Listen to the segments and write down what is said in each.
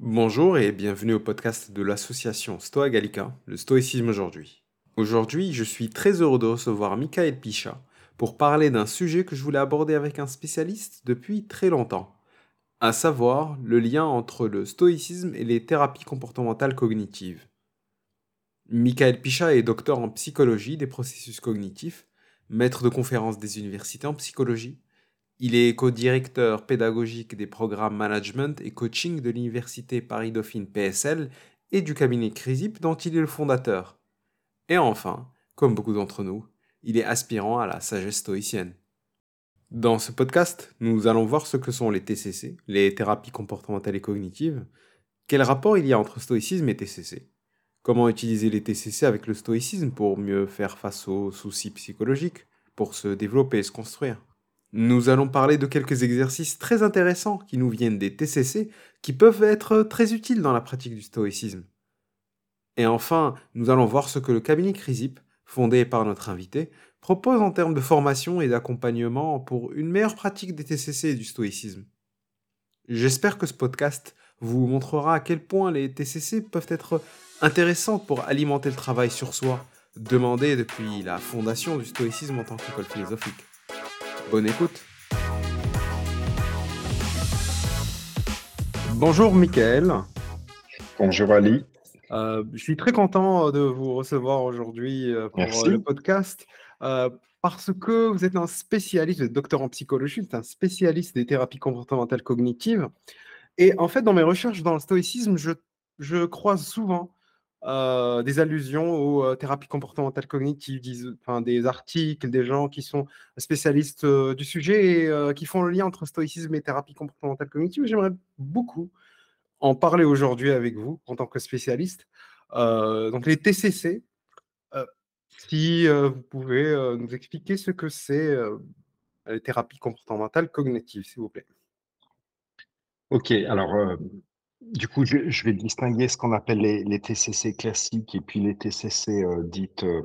Bonjour et bienvenue au podcast de l'association Stoa Gallica, le stoïcisme aujourd'hui. Aujourd'hui, je suis très heureux de recevoir Michael Picha pour parler d'un sujet que je voulais aborder avec un spécialiste depuis très longtemps, à savoir le lien entre le stoïcisme et les thérapies comportementales cognitives. Michael Picha est docteur en psychologie des processus cognitifs, maître de conférences des universités en psychologie. Il est co-directeur pédagogique des programmes management et coaching de l'université Paris-Dauphine PSL et du cabinet CRISIP dont il est le fondateur. Et enfin, comme beaucoup d'entre nous, il est aspirant à la sagesse stoïcienne. Dans ce podcast, nous allons voir ce que sont les TCC, les thérapies comportementales et cognitives, quel rapport il y a entre stoïcisme et TCC, Comment utiliser les TCC avec le stoïcisme pour mieux faire face aux soucis psychologiques, pour se développer et se construire? Nous allons parler de quelques exercices très intéressants qui nous viennent des TCC qui peuvent être très utiles dans la pratique du stoïcisme. Et enfin, nous allons voir ce que le cabinet CRISIP, fondé par notre invité, propose en termes de formation et d'accompagnement pour une meilleure pratique des TCC et du stoïcisme. J'espère que ce podcast vous montrera à quel point les TCC peuvent être intéressante pour alimenter le travail sur soi, demandé depuis la fondation du stoïcisme en tant qu'école philosophique. Bonne écoute Bonjour Mickaël. Bonjour Ali. Euh, je suis très content de vous recevoir aujourd'hui euh, pour euh, le podcast. parce que vous êtes un spécialiste, vous docteur en psychologie, vous êtes un spécialiste des thérapies comportementales cognitives. Et en fait, dans mes recherches dans le stoïcisme, je, je croise souvent euh, des allusions aux euh, thérapies comportementales cognitives, des articles, des gens qui sont spécialistes euh, du sujet et qui font le lien entre stoïcisme et thérapie comportementale cognitive. J'aimerais beaucoup en parler aujourd'hui avec vous en tant que spécialiste. donc les TCC, si vous pouvez nous expliquer ce que c'est les thérapies comportementales cognitives, s'il vous plaît. Ok, alors du coup, je, vais distinguer ce qu'on appelle les, TCC classiques et puis les TCC euh, dites euh,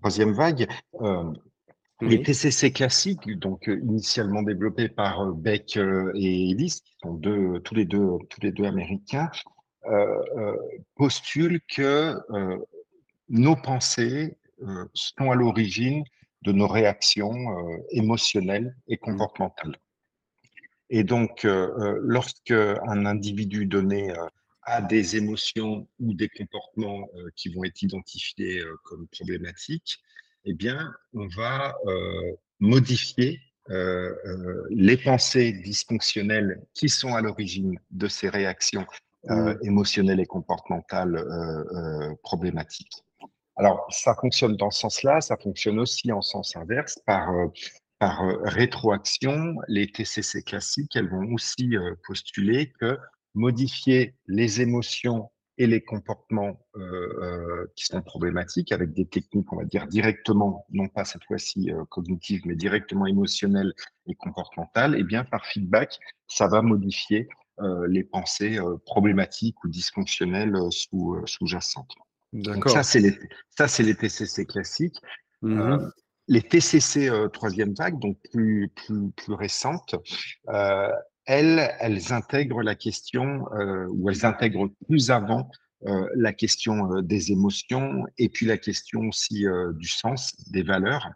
troisième vague. Euh, les TCC classiques, donc initialement développés par Beck et Ellis, qui sont deux, tous les deux, tous les deux américains, postulent que nos pensées sont à l'origine de nos réactions émotionnelles et mmh. comportementales. Et donc, euh, euh, lorsque un individu donné euh, a des émotions ou des comportements qui vont être identifiés comme problématiques, eh bien, on va modifier les pensées dysfonctionnelles qui sont à l'origine de ces réactions mmh. émotionnelles et comportementales problématiques. Alors, ça fonctionne dans ce sens-là, ça fonctionne aussi en sens inverse par par euh, rétroaction, les TCC classiques, elles vont aussi euh, postuler que modifier les émotions et les comportements euh, qui sont problématiques avec des techniques, on va dire directement, non pas cette fois-ci cognitives, mais directement émotionnelles et comportementales, et eh bien par feedback, ça va modifier les pensées problématiques ou dysfonctionnelles sous, sous-jacentes. Donc ça, c'est les, ça, c'est les TCC classiques. Mmh les TCC euh, troisième vague, donc plus, plus, plus récentes, euh, elles, elles intègrent la question, euh, ou elles intègrent plus avant la question des émotions et puis la question aussi du sens, des valeurs,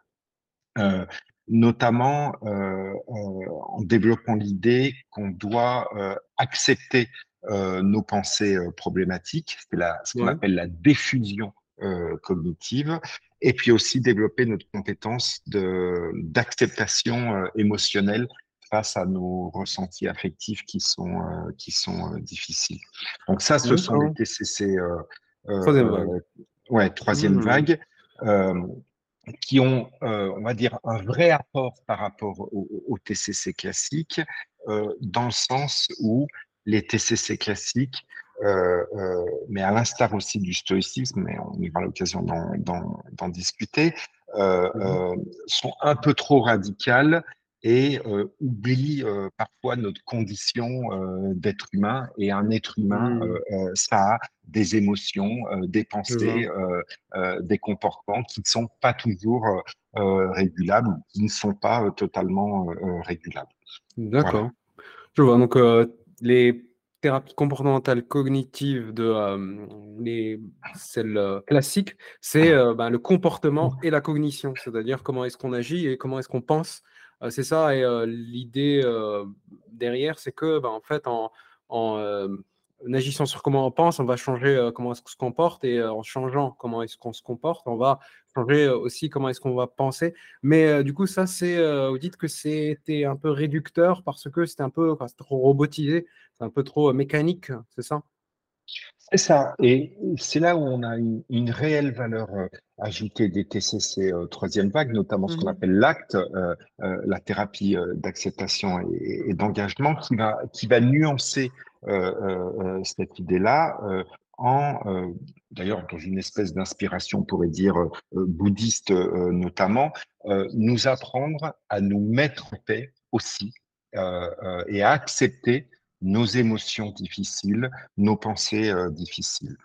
notamment en développant l'idée qu'on doit accepter nos pensées problématiques, c'est ce qu'on appelle la diffusion cognitive, et puis aussi développer notre compétence d'acceptation euh, émotionnelle face à nos ressentis affectifs qui sont, euh, qui sont euh, difficiles. Donc ça, ce sont les TCC troisième vague, ouais, troisième mmh. vague qui ont, on va dire, un vrai apport par rapport au, TCC classique, dans le sens où les TCC classiques euh, euh, mais à l'instar aussi du stoïcisme, mais on aura l'occasion d'en discuter, euh, mmh sont un peu trop radicales et oublient parfois notre condition d'être humain. Et un être humain, mmh. ça a des émotions, des pensées, des comportements qui ne sont pas toujours régulables, qui ne sont pas totalement régulables. D'accord. Je vois. Donc, les thérapie comportementale cognitive de euh, les, celles euh, classiques, c'est euh, ben, le comportement et la cognition, c'est-à-dire comment est-ce qu'on agit et comment est-ce qu'on pense. c'est ça, et l'idée derrière, c'est que ben, en fait, en, en en agissant sur comment on pense, on va changer euh, comment est-ce qu'on se comporte et euh, en changeant comment est-ce qu'on se comporte, on va changer euh, aussi comment est-ce qu'on va penser. Mais du coup, ça, c'est, vous dites que c'était un peu réducteur parce que c'était un peu trop robotisé, c'est un peu trop mécanique, c'est ça? C'est ça. Et c'est là où on a une, réelle valeur ajoutée des TCC troisième vague, notamment ce qu'on mmh appelle l'acte, la thérapie d'acceptation et, et d'engagement, qui va, qui va nuancer euh, euh, euh, cette idée-là en, d'ailleurs, dans une espèce d'inspiration, on pourrait dire, bouddhiste notamment, nous apprendre à nous mettre en paix aussi et à accepter nos émotions difficiles, nos pensées difficiles.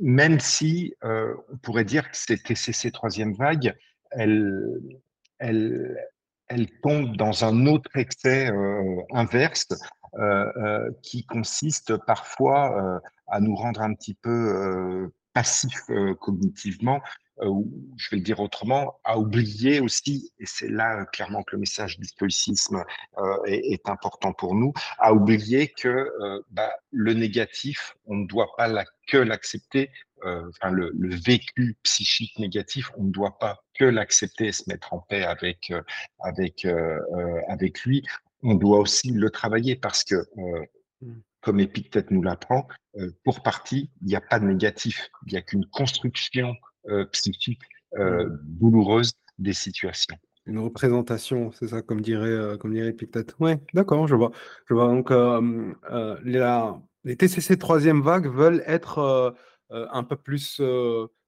même si on pourrait dire que cette TCC troisième vague, elle, elle, elle tombe dans un autre excès inverse euh, euh, qui consiste parfois euh, à nous rendre un petit peu passifs cognitivement, ou je vais le dire autrement, à oublier aussi, et c'est là clairement que le message du stoïcisme est, est, important pour nous, à oublier que bah, le négatif, on ne doit pas la, que l'accepter, enfin, le, le, vécu psychique négatif, on ne doit pas que l'accepter et se mettre en paix avec, avec, avec lui on doit aussi le travailler parce que, euh, mmh. comme Épictète nous l'apprend, euh, pour partie, il n'y a pas de négatif, il n'y a qu'une construction euh, psychique mmh. douloureuse des situations. Une représentation, c'est ça, comme dirait, comme dirait Épictète. Oui, d'accord, je vois. Je vois. Donc, les, les TCC troisième vague veulent être un peu plus,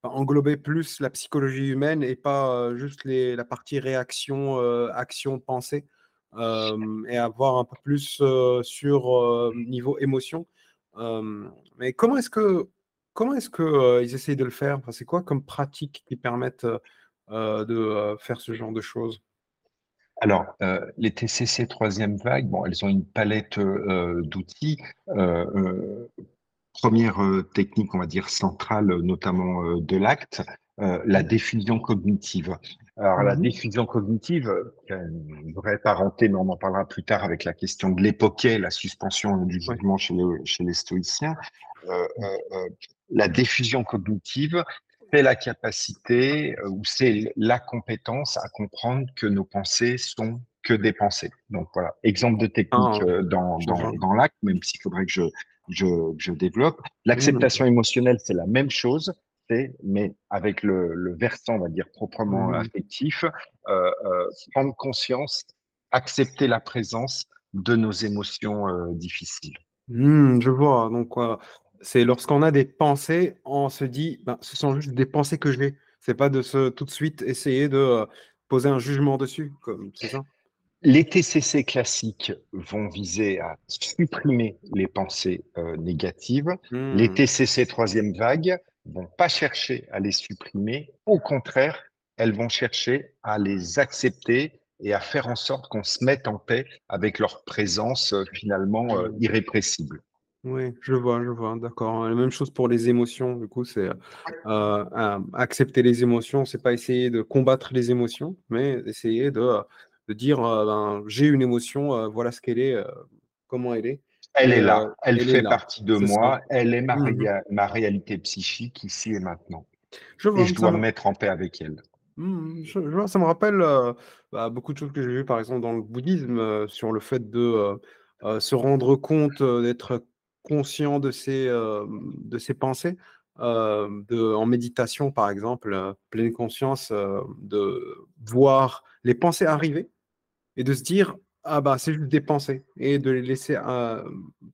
englober plus la psychologie humaine et pas juste les, la partie réaction, action, pensée et avoir un peu plus sur niveau émotion. mais comment est-ce que comment est-ce que ils essayent de le faire? C'est quoi comme pratique qui permettent de faire ce genre de choses? Alors, les TCC troisième vague, bon, elles ont une palette d'outils. première technique, on va dire centrale, notamment de l'acte, la mmh. diffusion cognitive. Alors, la mmh diffusion cognitive, qui a une vraie parenté, mais on en parlera plus tard avec la question de l'époquet, la suspension du jugement chez, chez, les stoïciens. Euh, euh, euh, la diffusion cognitive, c'est la capacité ou c'est la compétence à comprendre que nos pensées sont que des pensées. Donc voilà, exemple de technique ah, dans, dans, dans l'acte, même s'il faudrait que je, je, je développe. L'acceptation émotionnelle, c'est la même chose mais avec le, versant, on va dire, proprement mmh. affectif, euh, euh, prendre conscience, accepter la présence de nos émotions euh, difficiles. Mmh, je vois. Donc, c'est lorsqu'on a des pensées, on se dit, ben, ce sont juste des pensées que j'ai. C'est pas de se tout de suite essayer de poser un jugement dessus, c'est ça? Les TCC classiques vont viser à supprimer les pensées négatives. Les mmh. TCC troisième vague vont pas chercher à les supprimer. Au contraire, elles vont chercher à les accepter et à faire en sorte qu'on se mette en paix avec leur présence euh, finalement euh, irrépressible. Oui, je vois, je vois, d'accord. La même chose pour les émotions, du coup, c'est euh, accepter les émotions, c'est pas essayer de combattre les émotions, mais essayer de, de dire ben, j'ai une émotion, voilà ce qu'elle est, comment elle est. Elle est là, euh, elle, fait partie de moi, elle est ma, mmh ma, réalité psychique ici et maintenant. Je et je dois me mettre en paix avec elle. Mmh, je, vois, ça me rappelle euh, bah, beaucoup de choses que j'ai vues, par exemple, dans le bouddhisme, euh, sur le fait de se rendre compte, d'être conscient de ses, de ses pensées. de, en méditation, par exemple, pleine conscience, de voir les pensées arriver et de se dire ah bah, c'est juste des pensées et de les laisser,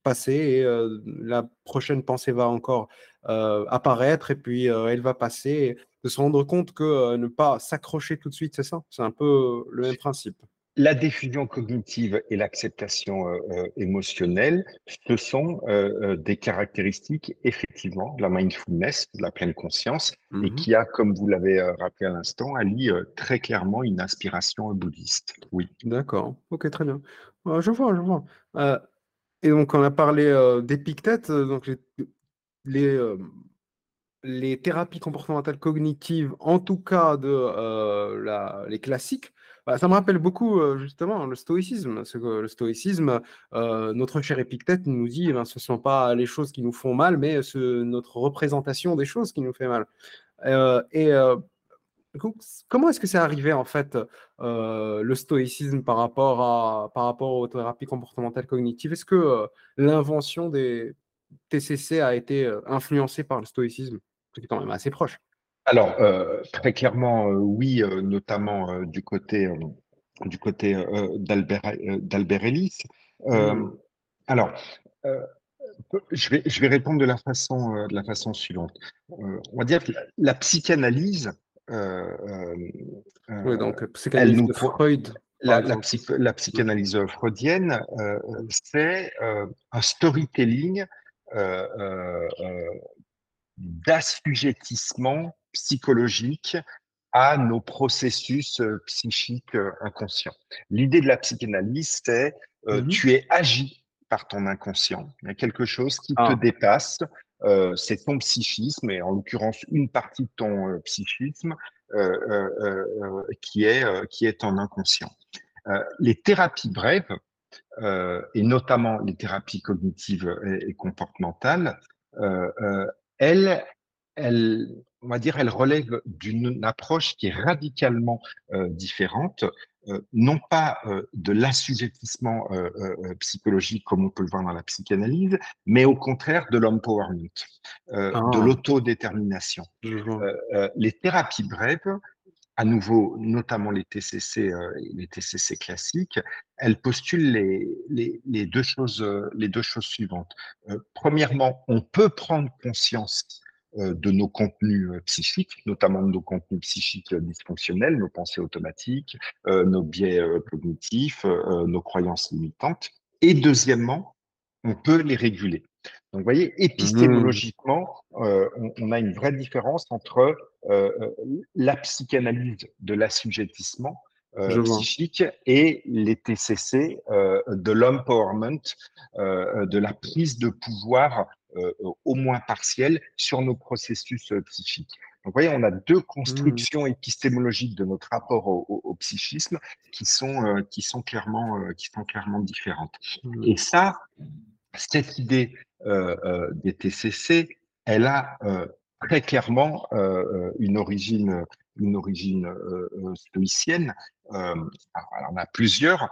passer et la prochaine pensée va encore, apparaître et puis, elle va passer de se rendre compte que, ne pas s'accrocher tout de suite, c'est ça? C'est un peu le même principe. La diffusion cognitive et l'acceptation euh, euh, émotionnelle, ce sont euh, des caractéristiques effectivement de la mindfulness, de la pleine conscience, et mmh qui a, comme vous l'avez rappelé à l'instant, Ali, très clairement une inspiration bouddhiste. Oui. D'accord. Ok, très bien. je vois, je vois. Et donc, on a parlé d'Épictète, donc les, les, les thérapies comportementales cognitives, en tout cas de euh, la, les classiques, bah, ça me rappelle beaucoup euh, justement le stoïcisme. Ce que le stoïcisme, euh, notre cher Épictète nous dit, eh ben, ce ne sont pas les choses qui nous font mal, mais ce, notre représentation des choses qui nous fait mal. Euh, et euh, comment est-ce que c'est arrivé en fait euh, le stoïcisme par rapport, à, par rapport aux thérapies comportementales cognitives? Est-ce que euh, l'invention des TCC a été euh, influencée par le stoïcisme? C'est quand même assez proche. Alors, euh, très clairement, euh, oui, euh, notamment euh, du côté, euh, du côté euh, d'Albert euh, d'Albert Ellis. Euh, Mm. alors, euh, je vais, je vais répondre de la façon, euh, de la façon suivante. Euh, on va dire que la, la psychanalyse, euh, euh, Oui, euh, donc elle psychanalyse nous de pro- Freud, par la, la, exemple. psy- la psychanalyse freudienne, euh, c'est euh, un storytelling euh, euh, euh, d'assujettissement psychologique à nos processus euh, psychiques euh, inconscients. L'idée de la psychanalyse, c'est euh, Mhm. tu es agi par ton inconscient. Il y a quelque chose qui te Ah, dépasse. euh, c'est ton psychisme, et en l'occurrence une partie de ton euh, psychisme qui, est, qui est ton inconscient. Les thérapies brèves, et notamment les thérapies cognitives et, et comportementales, elles, elles, on va dire, relèvent d'une approche qui est radicalement euh, différente, euh, non pas euh, de l'assujettissement psychologique comme on peut le voir dans la psychanalyse, mais au contraire de l'empowerment, euh, de ah, l'autodétermination. les thérapies brèves, à nouveau, notamment les TCC, les TCC classiques, elles postulent les, les, les deux choses, les deux choses suivantes. Premièrement, on peut prendre conscience de nos contenus euh, psychiques, notamment de nos contenus psychiques euh, dysfonctionnels, nos pensées automatiques, euh, nos biais euh, cognitifs, euh, nos croyances limitantes. Et deuxièmement, on peut les réguler. Donc, vous voyez, Mhm. épistémologiquement, euh, on, on a une vraie différence entre euh, la psychanalyse de l'assujettissement euh, psychique et les TCC euh, de l'empowerment, euh, de la prise de pouvoir euh, au moins partielle sur nos processus euh, psychiques. Donc, vous voyez, on a deux Mhm. constructions épistémologiques de notre rapport au, au- au psychisme qui sont, euh, qui sont, clairement, euh, qui sont clairement différentes. Mhm. Et ça, cette idée euh, euh, des TCC, elle a euh, très clairement euh, euh, une origine, une origine euh, euh, stoïcienne. Euh, alors, alors, on a plusieurs.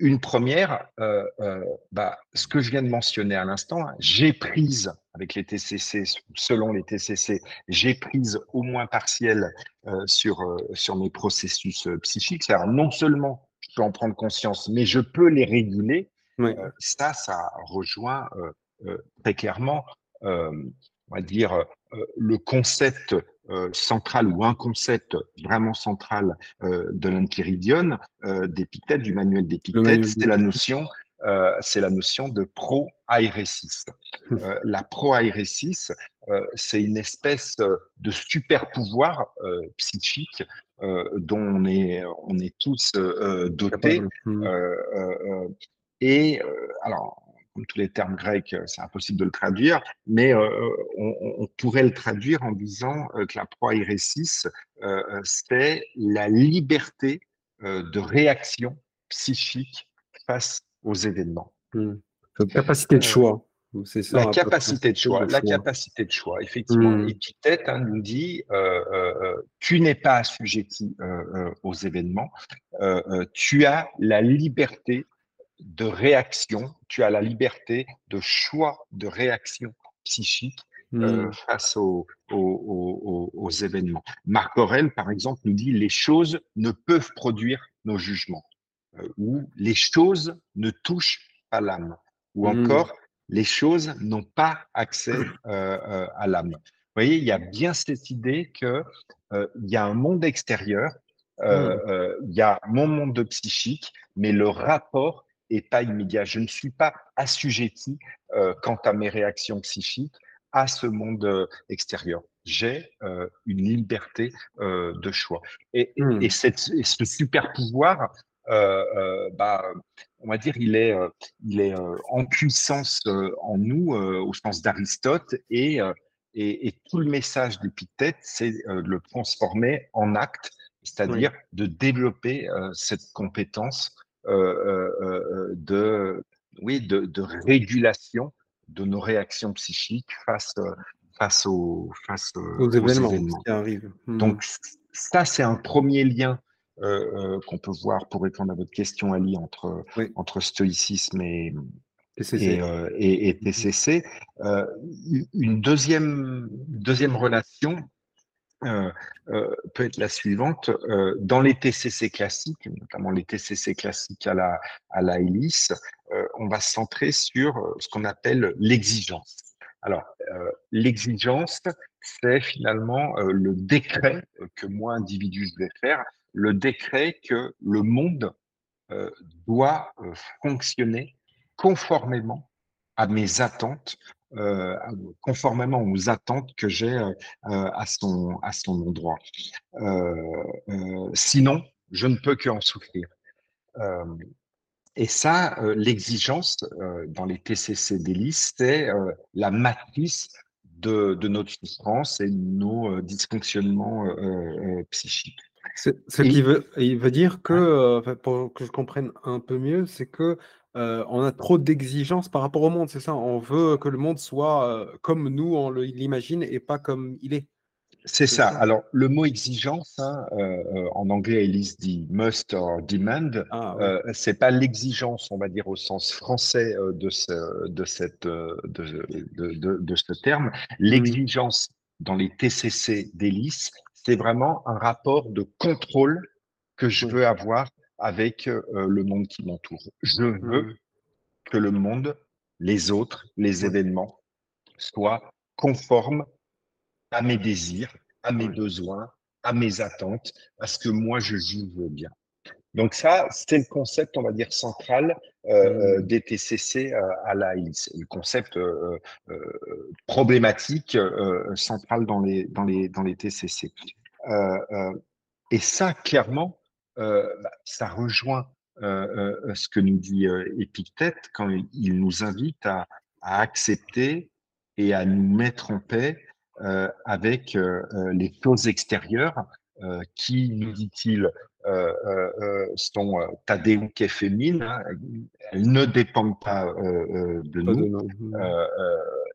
Une première, euh, euh, bah, ce que je viens de mentionner à l'instant, hein, j'ai prise avec les TCC, selon les TCC, j'ai prise au moins partielle euh, sur, euh, sur mes processus psychiques. C'est-à-dire non seulement je peux en prendre conscience, mais je peux les réguler. Oui. Ça, ça rejoint euh, euh, très clairement, euh, on va dire, euh, le concept central ou un concept vraiment central euh, de l'Enchiridion, euh, d'Épictète, du manuel manuel c'est la notion, euh, c'est la notion de pro-aéresis. Euh, la pro-aéresis, euh, c'est une espèce de super pouvoir euh, psychique euh, dont on est, on est tous euh, dotés. Euh, euh, et euh, alors, comme tous les termes grecs, euh, c'est impossible de le traduire, mais euh, on, on pourrait le traduire en disant euh, que la proairesis, euh, c'est la liberté euh, de réaction psychique face aux événements. Mhm. Cette capacité de Euh, choix. C'est ça, la capacité de choix, de la choix. capacité de choix, effectivement. Mhm. Épictète hein, nous dit euh, euh, tu n'es pas assujetti euh, euh, aux événements, euh, euh, tu as la liberté de réaction, tu as la liberté de choix de réaction psychique euh, Mhm. face aux, aux, aux, aux, événements. Marc Aurèle, par exemple, nous dit les choses ne peuvent produire nos jugements, euh, ou les choses ne touchent pas l'âme, ou Mhm. encore les choses n'ont pas accès euh, à l'âme. Vous voyez, il y a bien cette idée que euh, il y a un monde extérieur, euh, il y a mon monde de psychique, mais le rapport est pas immédiat. Je ne suis pas assujetti euh, quant à mes réactions psychiques à ce monde euh, extérieur. J'ai euh, une liberté euh, de choix. Et, Mhm. et, cette, et ce super pouvoir, bah, on va dire, il est, il est en puissance en nous, au sens d'Aristote, et, et, tout le message d'Épithète, c'est de le transformer en acte, c'est-à-dire de développer cette compétence de, oui, de, de, régulation de nos réactions psychiques face, face, aux, face aux, événements, qui arrivent. Hmm. Donc, ça, c'est un premier lien euh, euh, qu'on peut voir pour répondre à votre question, Ali, entre, entre stoïcisme et, TCC. Et, et, TCC. Euh, une deuxième, deuxième relation peut être la suivante. dans les TCC classiques, notamment les TCC classiques à la, à la hélice, on va se centrer sur ce qu'on appelle l'exigence. Alors, l'exigence, c'est finalement le décret que moi, individu, je vais faire le décret que le monde euh, doit euh, fonctionner conformément à mes attentes, euh, conformément aux attentes que j'ai à, son, à son endroit. sinon, je ne peux qu'en souffrir. et ça, l'exigence dans les TCC d'hélice, c'est la matrice de, de, notre souffrance et de nos dysfonctionnements psychiques. Ce qui veut, il veut dire que, euh, pour que je comprenne un peu mieux, c'est que euh, on a trop d'exigences par rapport au monde, c'est ça? On veut que le monde soit euh, comme nous, on l'imagine et pas comme il est. C'est ça. Alors, le mot exigence, hein, en anglais, Elise dit must or demand. Ah, c'est pas l'exigence, on va dire, au sens français de, ce, de, cette, de, de, de ce terme. L'exigence dans les TCC d'Hélice, c'est vraiment un rapport de contrôle que je veux avoir avec euh, le monde qui m'entoure. Je veux mmh. que le monde, les autres, les événements soient conformes à mes désirs, à mes besoins, à mes attentes, à ce que moi je juge bien. Donc ça, c'est le concept, on va dire, central euh, euh mmh. des TCC à la Le concept problématique central dans les, dans, les, dans les TCC. Euh, euh, et ça, clairement, euh, bah, ça rejoint ce que nous dit Épictète quand il nous invite à, accepter et à nous mettre en paix avec les choses extérieures qui, nous dit-il, sont tadeuc et féminines, hein, elles ne dépendent pas de nous.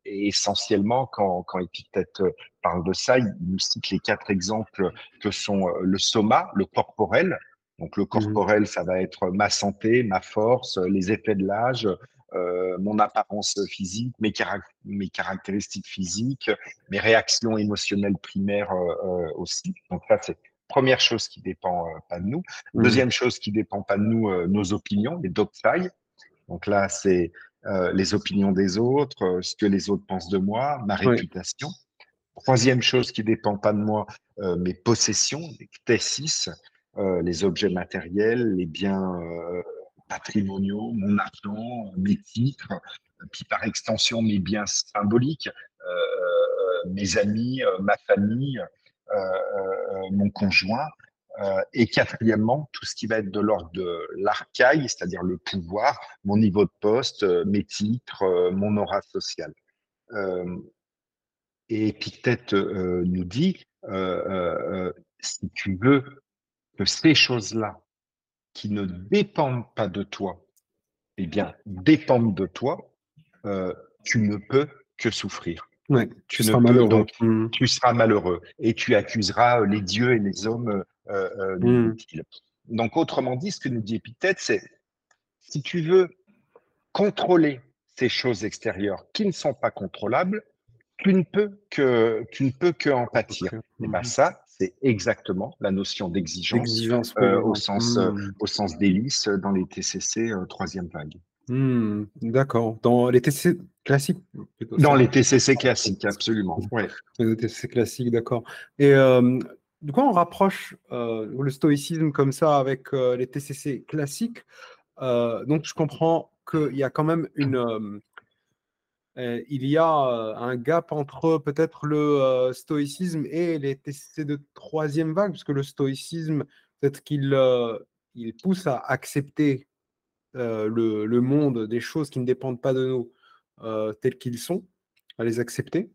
et essentiellement, quand, quand Épictète parle de ça, il nous cite les quatre exemples que sont euh, le soma, le corporel. Donc le mmh corporel, ça va être ma santé, ma force, les effets de l'âge, euh, mon apparence physique, mes, mes, caractéristiques physiques, mes réactions émotionnelles primaires euh, aussi. Donc ça, c'est première chose qui dépend pas de nous. Mmh Deuxième chose qui dépend pas de nous, nos opinions, les doxai. Donc là, c'est les opinions des autres, ce que les autres pensent de moi, ma réputation. Troisième chose qui dépend pas de moi, euh, mes possessions, les ctessis, euh, les objets matériels, les biens euh, patrimoniaux, mon argent, mes titres, puis par extension mes biens symboliques, mes amis, ma famille, mon conjoint. et quatrièmement, tout ce qui va être de l'ordre de l'arcaille, c'est-à-dire le pouvoir, mon niveau de poste, mes titres, mon aura sociale. Et Épictète euh, nous dit, euh, euh, si tu veux que ces choses-là, qui ne dépendent pas de toi, eh bien, dépendent de toi, tu ne peux que souffrir. tu, seras malheureux. donc, mmh. tu seras malheureux et tu accuseras les dieux et les hommes mmh. Donc, autrement dit, ce que nous dit Épictète, c'est si tu veux contrôler ces choses extérieures qui ne sont pas contrôlables, tu ne peux que, tu ne peux que en pâtir. Et bien ça, c'est exactement la notion d'exigence euh, au sens, euh, mmh. au sens délice dans les TCC euh, troisième vague. Mmh, d'accord. Dans les TCC classiques Dans les TCC classiques, absolument. Ouais. Les TCC classiques, d'accord. Et du coup, on rapproche le stoïcisme comme ça avec les TCC classiques? donc, je comprends qu'il y a quand même une il y a un gap entre peut-être le stoïcisme et les TCC de troisième vague, parce que le stoïcisme, peut-être qu'il il pousse à accepter le, le, monde des choses qui ne dépendent pas de nous tels qu'ils sont, à les accepter,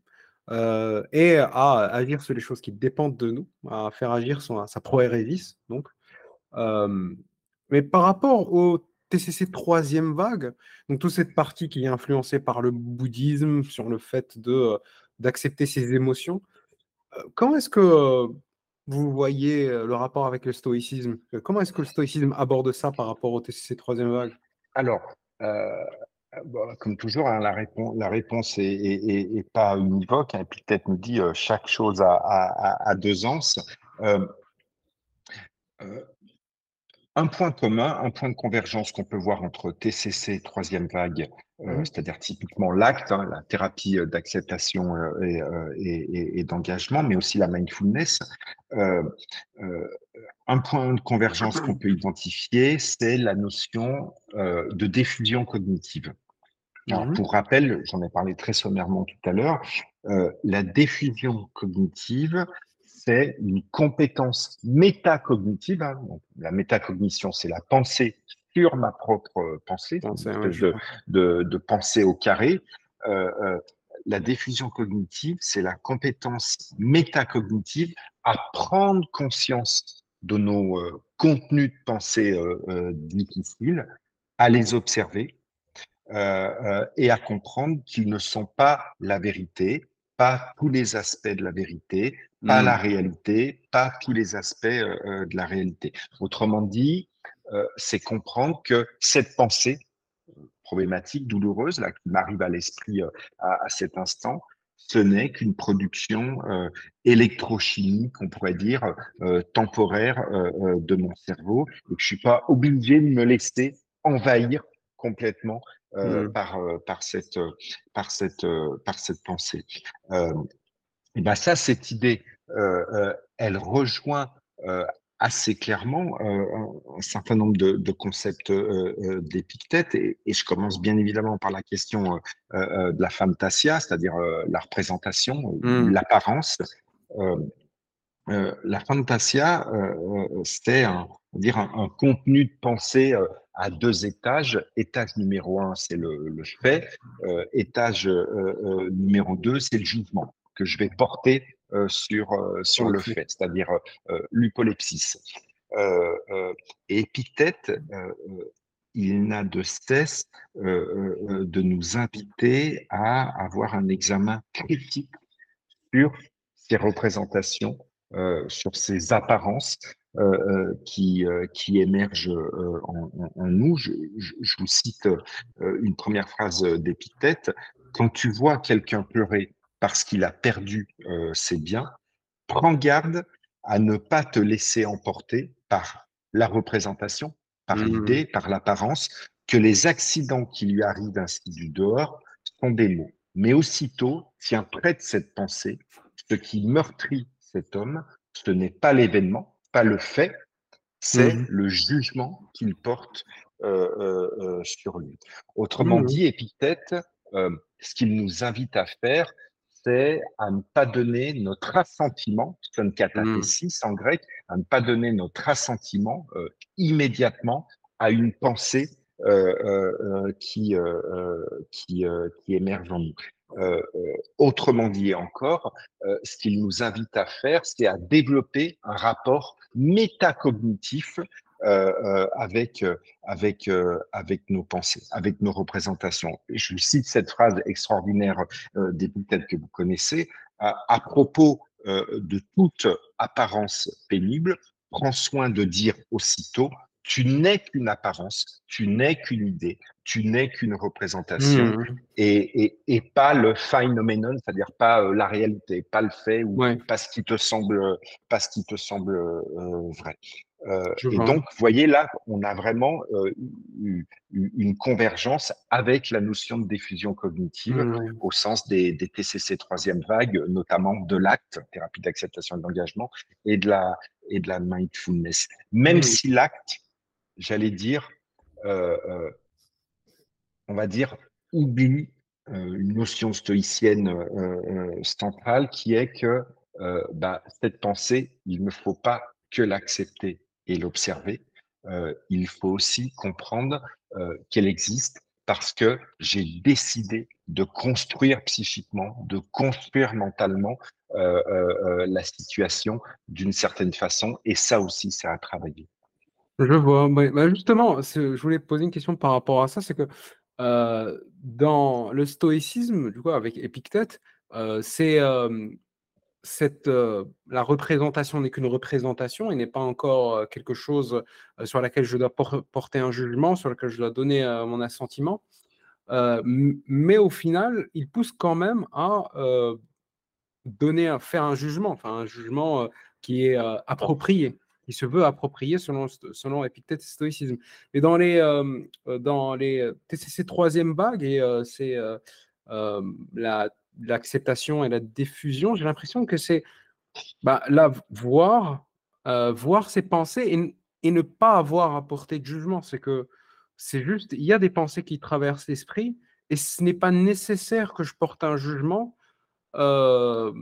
et à agir sur les choses qui dépendent de nous, à faire agir son, sa proérésis, donc. mais par rapport au TCC troisième vague, donc toute cette partie qui est influencée par le bouddhisme, sur le fait de d'accepter ses émotions, comment est-ce que vous voyez le rapport avec le stoïcisme? Comment est-ce que le stoïcisme aborde ça par rapport au TCC troisième vague? Alors, comme toujours, hein, la, réponse, la est, pas univoque. Hein, peut-être nous dit chaque chose a, deux ans. Un point commun, un point de convergence qu'on peut voir entre TCC, troisième vague, euh, mmh. c'est-à-dire typiquement l'acte, hein, la thérapie euh, d'acceptation euh, et, d'engagement, mais aussi la mindfulness. un point de convergence qu'on peut identifier, c'est la notion de diffusion cognitive. Mmh. Pour rappel, j'en ai parlé très sommairement tout à l'heure, la diffusion cognitive, c'est une compétence métacognitive. Hein. la métacognition, c'est la pensée sur ma propre pensée, de, de, penser au carré. Euh, euh, la diffusion cognitive, c'est la compétence métacognitive à prendre conscience de nos euh, contenus de pensée difficiles, à les observer et à comprendre qu'ils ne sont pas la vérité, pas tous les aspects de la vérité, pas la mmh. réalité, pas tous les aspects euh, euh, de la réalité. Autrement dit, euh, c'est comprendre que cette pensée problématique, douloureuse, là, qui m'arrive à l'esprit à, cet instant, ce n'est qu'une production électrochimique, on pourrait dire, temporaire de mon cerveau, et que je suis pas obligé de me laisser envahir complètement mmh. par, par, cette, par, cette, par cette pensée. Et ben ça, cette idée, euh, euh, elle rejoint euh, assez clairement un certain nombre de, concepts d'Épictète, et, et, je commence bien évidemment par la question de la femme tassia, c'est-à-dire la représentation, mmh. l'apparence. la fantasia, c'était un, dire un, contenu de pensée à deux étages. Étage numéro un, c'est le, le, fait. étage numéro deux, c'est le jugement que je vais porter euh, sur, euh, sur le fait, c'est-à-dire euh, l'hypolepsis. et Épithète, il n'a de cesse de nous inviter à avoir un examen critique sur ces représentations, sur ces apparences qui, qui émergent en, nous. Je, je, vous cite une première phrase d'Épithète. Quand tu vois quelqu'un pleurer parce qu'il a perdu euh, ses biens, prends garde à ne pas te laisser emporter par la représentation, par mmh. l'idée, par l'apparence, que les accidents qui lui arrivent ainsi du dehors sont des mots. Mais aussitôt, tiens près de cette pensée, ce qui meurtrit cet homme, ce n'est pas l'événement, pas le fait, c'est mmh. le jugement qu'il porte euh, euh, sur lui. Autrement mmh. dit, Épithète, ce qu'il nous invite à faire, c'est à ne pas donner notre assentiment, son cataphésis mmh. en grec, à ne pas donner notre assentiment immédiatement à une pensée qui, qui, qui, émerge en nous. autrement dit encore, ce qu'il nous invite à faire, c'est à développer un rapport métacognitif euh, euh, avec, euh, avec, nos pensées, avec nos représentations. Je cite cette phrase extraordinaire des que vous connaissez, à, propos de toute apparence pénible, prends soin de dire aussitôt tu n'es qu'une apparence, tu n'es qu'une idée, tu n'es qu'une représentation mmh. et, et, et, pas le phenomenon, c'est-à-dire pas la réalité, pas le fait ou pas ce qui te semble, pas ce qui te semble vrai. Euh, et donc, vous voyez, là, on a vraiment euh, une convergence avec la notion de diffusion cognitive mmh, au sens des, des, TCC troisième vague, notamment de l'acte, thérapie d'acceptation et d'engagement, et, de la, et de la mindfulness. Même mmh. si l'acte, j'allais dire, euh, euh, on va dire, oublie euh, une notion stoïcienne centrale qui est que bah, cette pensée, il ne faut pas que l'accepter et l'observer, il faut aussi comprendre qu'elle existe parce que j'ai décidé de construire psychiquement, de construire mentalement la situation d'une certaine façon. Et ça aussi, c'est à travailler. Je vois. Bah, justement, je voulais poser une question par rapport à ça. C'est que dans le stoïcisme, avec Épictète, c'est cette, la représentation n'est qu'une représentation et n'est pas encore quelque chose sur laquelle je dois porter un jugement, sur lequel je dois donner mon assentiment. mais au final, il pousse quand même à donner, à faire un jugement, enfin un jugement qui est approprié, qui se veut approprié selon, selon et stoïcisme. Et dans les, dans les TCC troisième vague et c'est la l'acceptation et la diffusion, j'ai l'impression que c'est bah, là, voir, euh, voir ses pensées et, ne pas avoir à porter de jugement. C'est que c'est juste, il y a des pensées qui traversent l'esprit et ce n'est pas nécessaire que je porte un jugement. Euh,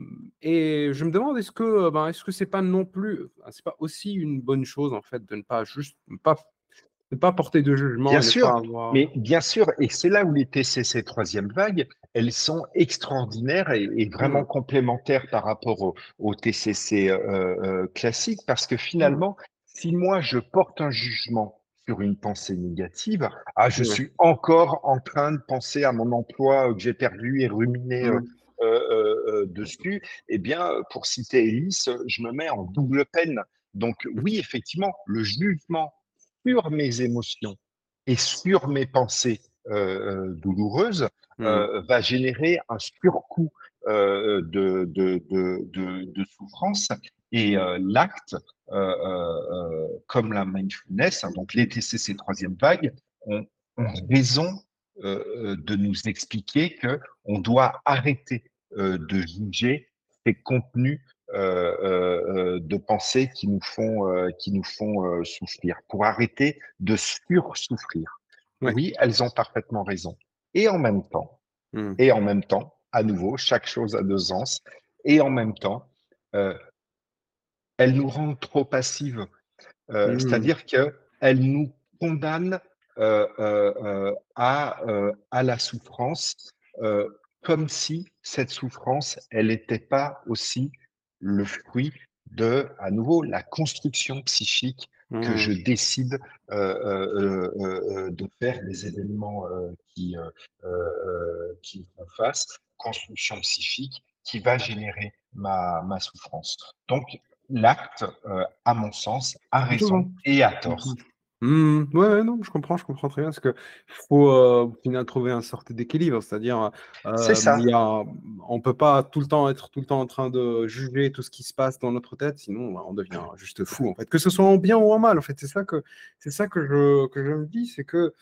et je me demande, est-ce que ben, est-ce que c'est pas non plus, c'est pas aussi une bonne chose en fait de ne pas juste pas ne pas porter de jugement. Bien sûr, mais bien sûr, et c'est là où les TCC troisième vague, elles sont extraordinaires et, vraiment mmh. complémentaires par rapport au, TCC euh, euh, classique, parce que finalement, si moi je porte un jugement sur une pensée négative, ah, je suis encore en train de penser à mon emploi que j'ai perdu et ruminer mmh. euh, dessus, eh bien, pour citer Elise, je me mets en double peine. Donc oui, effectivement, le jugement sur mes émotions et sur mes pensées euh, euh, douloureuses mmh. euh, va générer un surcoût de, de, de, de, souffrance. Et l'acte, comme la mindfulness, hein, donc les TCC troisième vague, ont, ont raison de nous expliquer que on doit arrêter de juger ces contenus euh, euh, de pensées qui nous font, euh, qui nous font souffrir, pour arrêter de sur-souffrir. Oui, elles ont parfaitement raison. Et en même temps, mmh. et en même temps, à nouveau, chaque chose a deux sens, et en même temps, elles nous rendent trop passives. Mmh. C'est-à-dire qu'elles nous condamnent à, à la souffrance, comme si cette souffrance, elle n'était pas aussi le fruit de, à nouveau, la construction psychique que je mmh. décide euh, euh, euh, de faire des événements qui, qui font face, construction psychique qui va générer ma, ma souffrance. Donc, l'acte, à mon sens, a raison et a tort. Mmh ouais, non, je comprends, je comprends très bien parce que faut, au trouver un sorte d'équilibre. C'est-à-dire, C'est ça. il y a on peut pas tout le temps être tout le temps en train de juger tout ce qui se passe dans notre tête, sinon, bah, on devient juste fou, en fait. Que ce soit en bien ou en mal, en fait. C'est ça que c'est ça que je que je me dis, c'est que,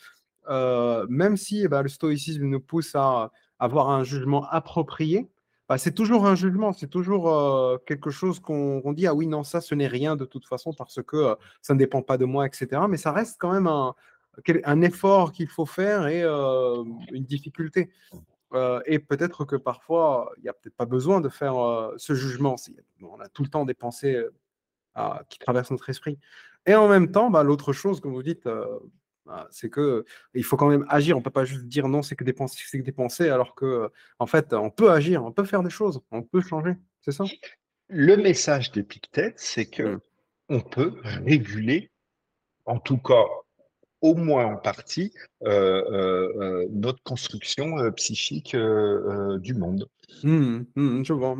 heu, même si, bah, le stoïcisme nous pousse à avoir un jugement approprié bah, c'est toujours un jugement, c'est toujours quelque chose qu'on dit ah oui non ça ce n'est rien de toute façon parce que ça ne dépend pas de moi etc. Mais ça reste quand même un, effort qu'il faut faire et une difficulté. et peut-être que parfois il n'y a peut-être pas besoin de faire ce jugement. On a tout le temps des pensées qui traversent notre esprit. Et en même temps, bah, l'autre chose, comme vous dites, c'est que il faut quand même agir. On peut pas juste dire non, c'est que des pensées, c'est que des alors que en fait, on peut agir, on peut faire des choses, on peut changer. C'est ça? Le message d'Épictète, c'est que mmh. on peut réguler, en tout cas, au moins en partie, notre construction psychique du monde. Mmh, mmh, je vois.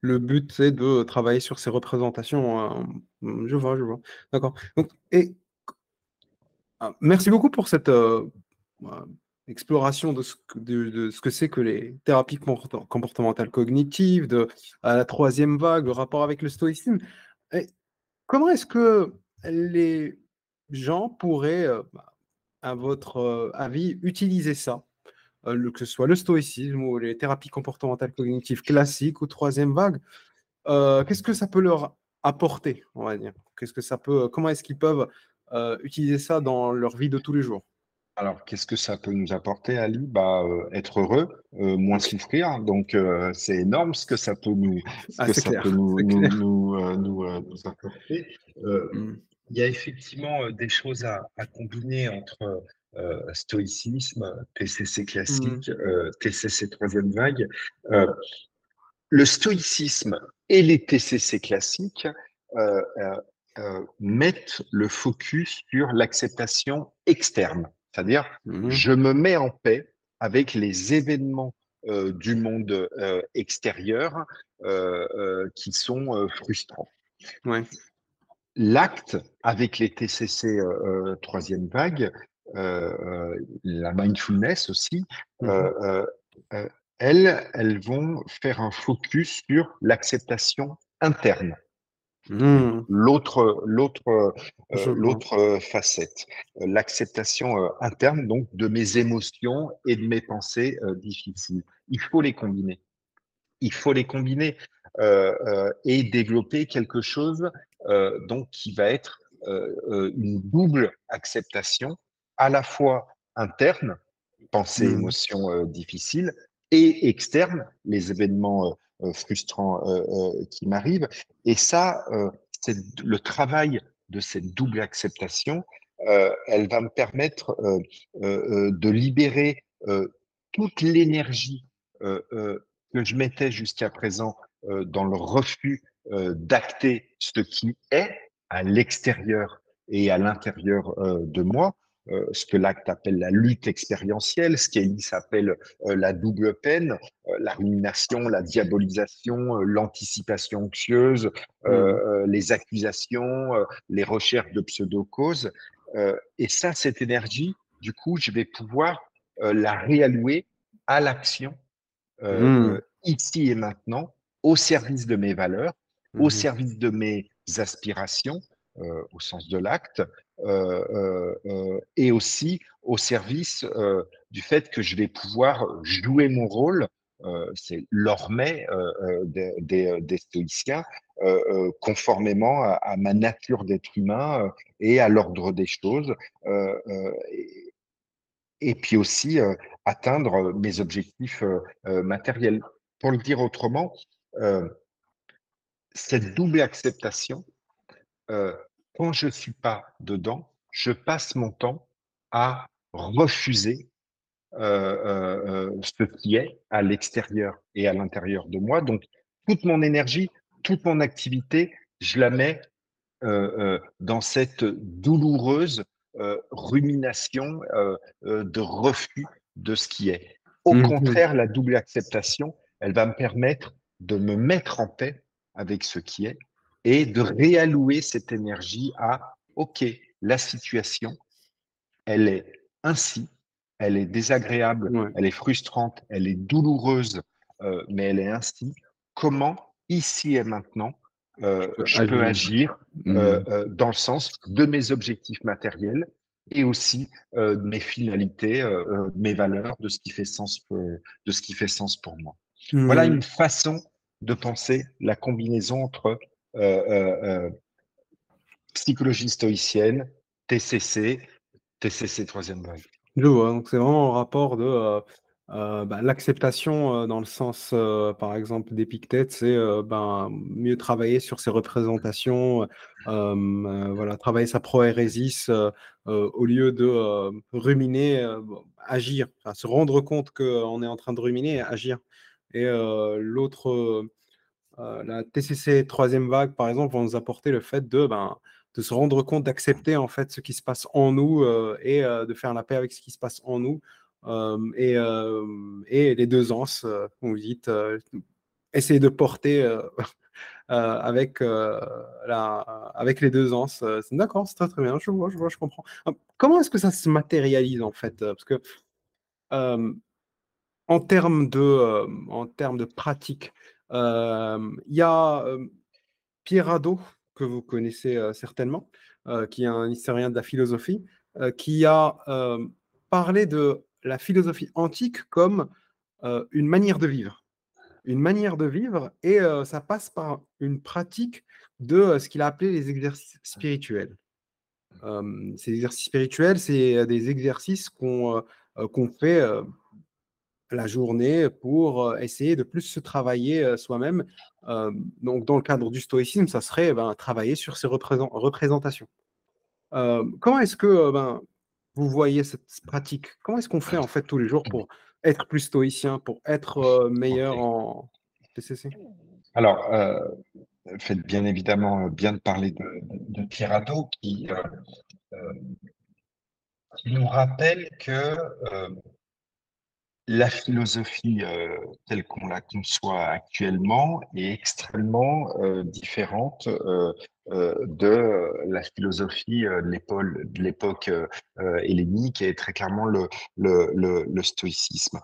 le but, c'est de travailler sur ces représentations. Hein. je vois, je vois. D'accord. et merci beaucoup pour cette euh, bah, exploration de ce que, c'est que les thérapies comportementales cognitives, de la troisième vague, le rapport avec le stoïcisme. comment est-ce que les gens pourraient, euh, bah, à votre euh, avis, utiliser ça, que ce soit le stoïcisme ou les thérapies comportementales cognitives classiques ou troisième vague Qu'est-ce que ça peut leur apporter, on va dire? Qu'est-ce que ça peut Comment est-ce qu'ils peuvent euh, utiliser ça dans leur vie de tous les jours alors, qu'est-ce que ça peut nous apporter, Ali? Bah, euh, Être heureux, euh, moins souffrir. Donc, c'est énorme ce que ça peut nous, apporter. il y a effectivement des choses à, combiner entre stoïcisme, TCC classique, mmh. TCC troisième vague. le stoïcisme et les TCC classiques mettent le focus sur l'acceptation externe, c'est-à-dire mmh je me mets en paix avec les événements du monde extérieur qui sont frustrants. L'acte avec les TCC troisième vague, la mindfulness aussi, mmh elles, elles vont faire un focus sur l'acceptation interne. Mmh. L'autre, l'autre, l'autre facette, l'acceptation interne donc de mes émotions et de mes pensées difficiles. Il faut les combiner. Il faut les combiner et développer quelque chose donc qui va être une double acceptation à la fois interne, pensée, mmh. émotions difficiles, et externe, les événements frustrants qui m'arrivent. Et ça, c'est le travail de cette double acceptation, elle va me permettre de libérer toute l'énergie que je mettais jusqu'à présent dans le refus d'acter ce qui est à l'extérieur et à l'intérieur de moi, euh, ce que l'acte appelle la lutte expérientielle, ce qu'Elie s'appelle euh, la double peine, euh, la rumination, la diabolisation, l'anticipation anxieuse, mmh. les accusations, les recherches de pseudo-causes. et ça, cette énergie, du coup, je vais pouvoir la réallouer à l'action, mmh. ici et maintenant, au service de mes valeurs, au mmh service de mes aspirations, au sens de l'acte, et aussi au service du fait que je vais pouvoir jouer mon rôle c'est l'ormais des, stoïciens, conformément à, ma nature d'être humain et à l'ordre des choses, et, puis aussi atteindre mes objectifs matériels. Pour le dire autrement, cette double acceptation, quand je ne suis pas dedans, je passe mon temps à refuser euh, euh, euh, ce qui est à l'extérieur et à l'intérieur de moi. Donc, toute mon énergie, toute mon activité, je la mets dans cette douloureuse rumination de refus de ce qui est. Au mmh contraire, la double acceptation, elle va me permettre de me mettre en paix avec ce qui est et de réallouer cette énergie à, OK, la situation, elle est ainsi, elle est désagréable, elle est frustrante, elle est douloureuse, euh, mais elle est ainsi. Comment, ici et maintenant, euh, je peux agir mmh. euh, dans le sens de mes objectifs matériels et aussi de mes finalités, mes valeurs, de ce qui fait sens, de ce qui fait sens pour moi. Voilà mmh. une façon de penser la combinaison entre psychologie stoïcienne, TCC, TCC troisième vague. Je donc c'est vraiment un rapport de bah, l'acceptation dans le sens, par exemple, d'Épictète, c'est ben, mieux travailler sur ses représentations, voilà, travailler sa proérésis au lieu de ruminer, agir, se rendre compte qu'on est en train de ruminer, agir. Et l'autre euh, la TCC troisième vague, par exemple, va nous apporter le fait de, ben, de se rendre compte, d'accepter en fait ce qui se passe en nous euh, et euh, de faire la paix avec ce qui se passe en nous. Et, et, les deux anses, vous dites, essayer de porter avec, la, avec les deux anses. D'accord, c'est très très bien, je vois, je vois, je comprends. Comment est-ce que ça se matérialise en fait Parce que en termes de, en termes de pratique, il y a Pierre Hadot, que vous connaissez certainement, qui est un historien de la philosophie, qui a parlé de la philosophie antique comme une manière de vivre. Une manière de vivre, et ça passe par une pratique de ce qu'il a appelé les exercices spirituels. ces exercices spirituels, c'est des exercices qu'on fait la journée pour essayer de plus se travailler soi-même. donc, dans le cadre du stoïcisme, ça serait ben, travailler sur ses représentations. comment est-ce que ben, vous voyez cette pratique? Comment est-ce qu'on fait en fait tous les jours pour être plus stoïcien, pour être meilleur en PCC Alors, faites bien évidemment bien de parler de, de, qui, qui nous rappelle que la philosophie euh, telle qu'on la conçoit actuellement est extrêmement euh, différente euh, de la philosophie de l'époque hellénique et très clairement le, stoïcisme.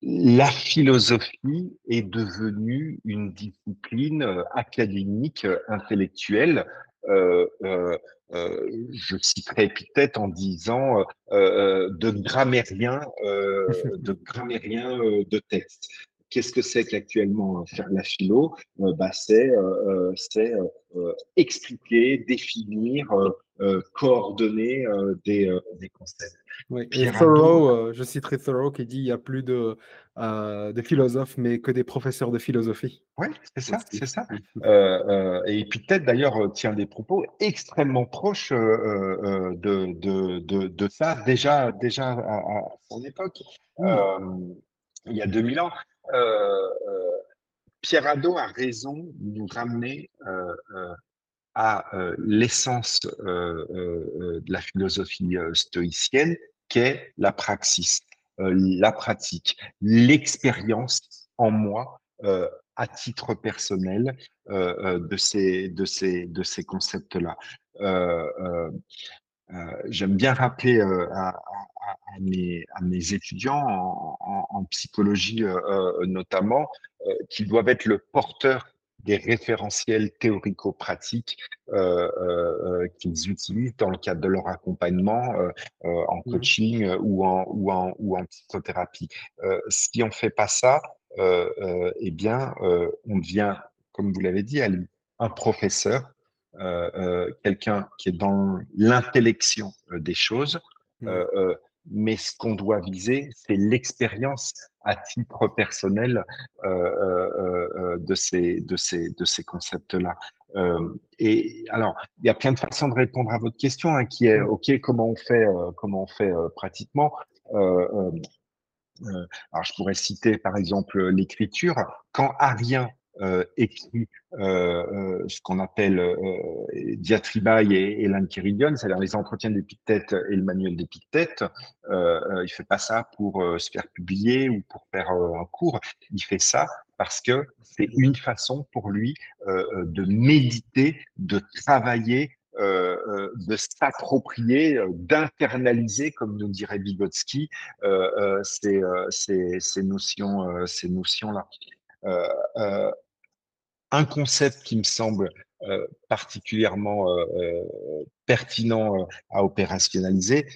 la philosophie est devenue une discipline académique, intellectuelle, je citerai Épithète en disant de grammairien, de grammairien de texte. Qu'est-ce que c'est qu'actuellement faire la philo? Bah, C'est expliquer, définir, coordonner des, des concepts. Oui, et Thoreau, je citerai Thoreau qui dit il n'y a plus de, de philosophes, mais que des professeurs de philosophie. Oui, c'est ça, c'est ça. Euh, euh, et puis peut-être d'ailleurs euh, tient des propos extrêmement proches de, de, de, de, ça, déjà, déjà à, son époque, mmh. il y a 2000 ans. Pierre Hadot a raison de nous ramener à l'essence de la philosophie stoïcienne, qu'est la praxis, la pratique, l'expérience en moi à titre personnel de ces, de ces, de ces concepts-là. J'aime bien rappeler à, mes, à, mes, étudiants en psychologie notamment qu'ils doivent être le porteur des référentiels théorico-pratiques euh, euh, qu'ils utilisent dans le cadre de leur accompagnement euh, en mmh. coaching ou, en, ou, en, ou en psychothérapie. si on ne fait pas ça, eh bien, on devient, comme vous l'avez dit, Ali, un professeur, quelqu'un qui est dans l'intellection des choses. Mmh. Mais ce qu'on doit viser, c'est l'expérience à titre personnel euh, euh, euh, de ces, de ces, de ces concepts-là. et alors, il y a plein de façons de répondre à votre question, hein, qui est OK, comment on fait, comment on fait pratiquement alors, je pourrais citer par exemple l'écriture. Quand Arien écrit euh, euh, ce qu'on appelle Diatribae et, et c'est-à-dire les entretiens d'Épictète et le manuel d'Épictète. il fait pas ça pour se faire publier ou pour faire un cours. Il fait ça parce que c'est une façon pour lui de méditer, de travailler euh, de s'approprier, d'internaliser, comme nous dirait Vygotsky, euh, ces, ces, notions, ces notions-là un concept qui me semble euh, particulièrement euh, euh, pertinent à opérationnaliser,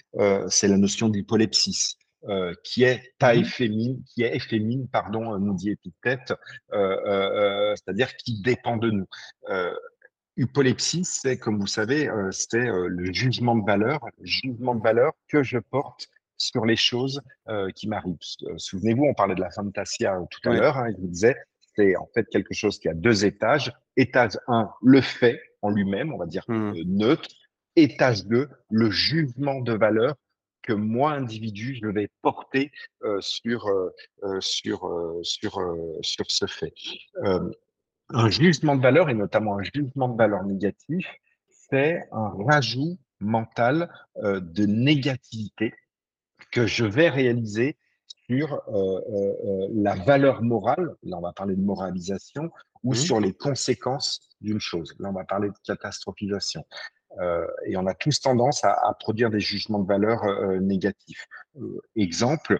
c'est la notion d'hypolepsis. qui est taille mmh fémine, qui est fémine, pardon, nous dit Épithète, c'est-à-dire qui dépend de nous. Hypolepsis, c'est, comme vous savez, c'est le jugement de valeur, jugement de valeur que je porte sur les choses qui m'arrivent. Souvenez-vous, on parlait de la fantasia tout à l'heure, hein, il vous disait, c'est en fait quelque chose qui a deux étages. Étage 1, le fait en lui-même, on va dire mmh. euh, neutre. Étage 2, le jugement de valeur que moi, individu, je vais porter euh, sur, euh, sur, sur, sur ce fait. un jugement de valeur, et notamment un jugement de valeur négatif, c'est un rajout mental de négativité que je vais réaliser sur euh, euh, euh, la valeur morale, là on va parler de moralisation, ou mmh. sur les conséquences d'une chose. Là on va parler de catastrophisation. et on a tous tendance à, produire des jugements de valeur négatifs. exemple,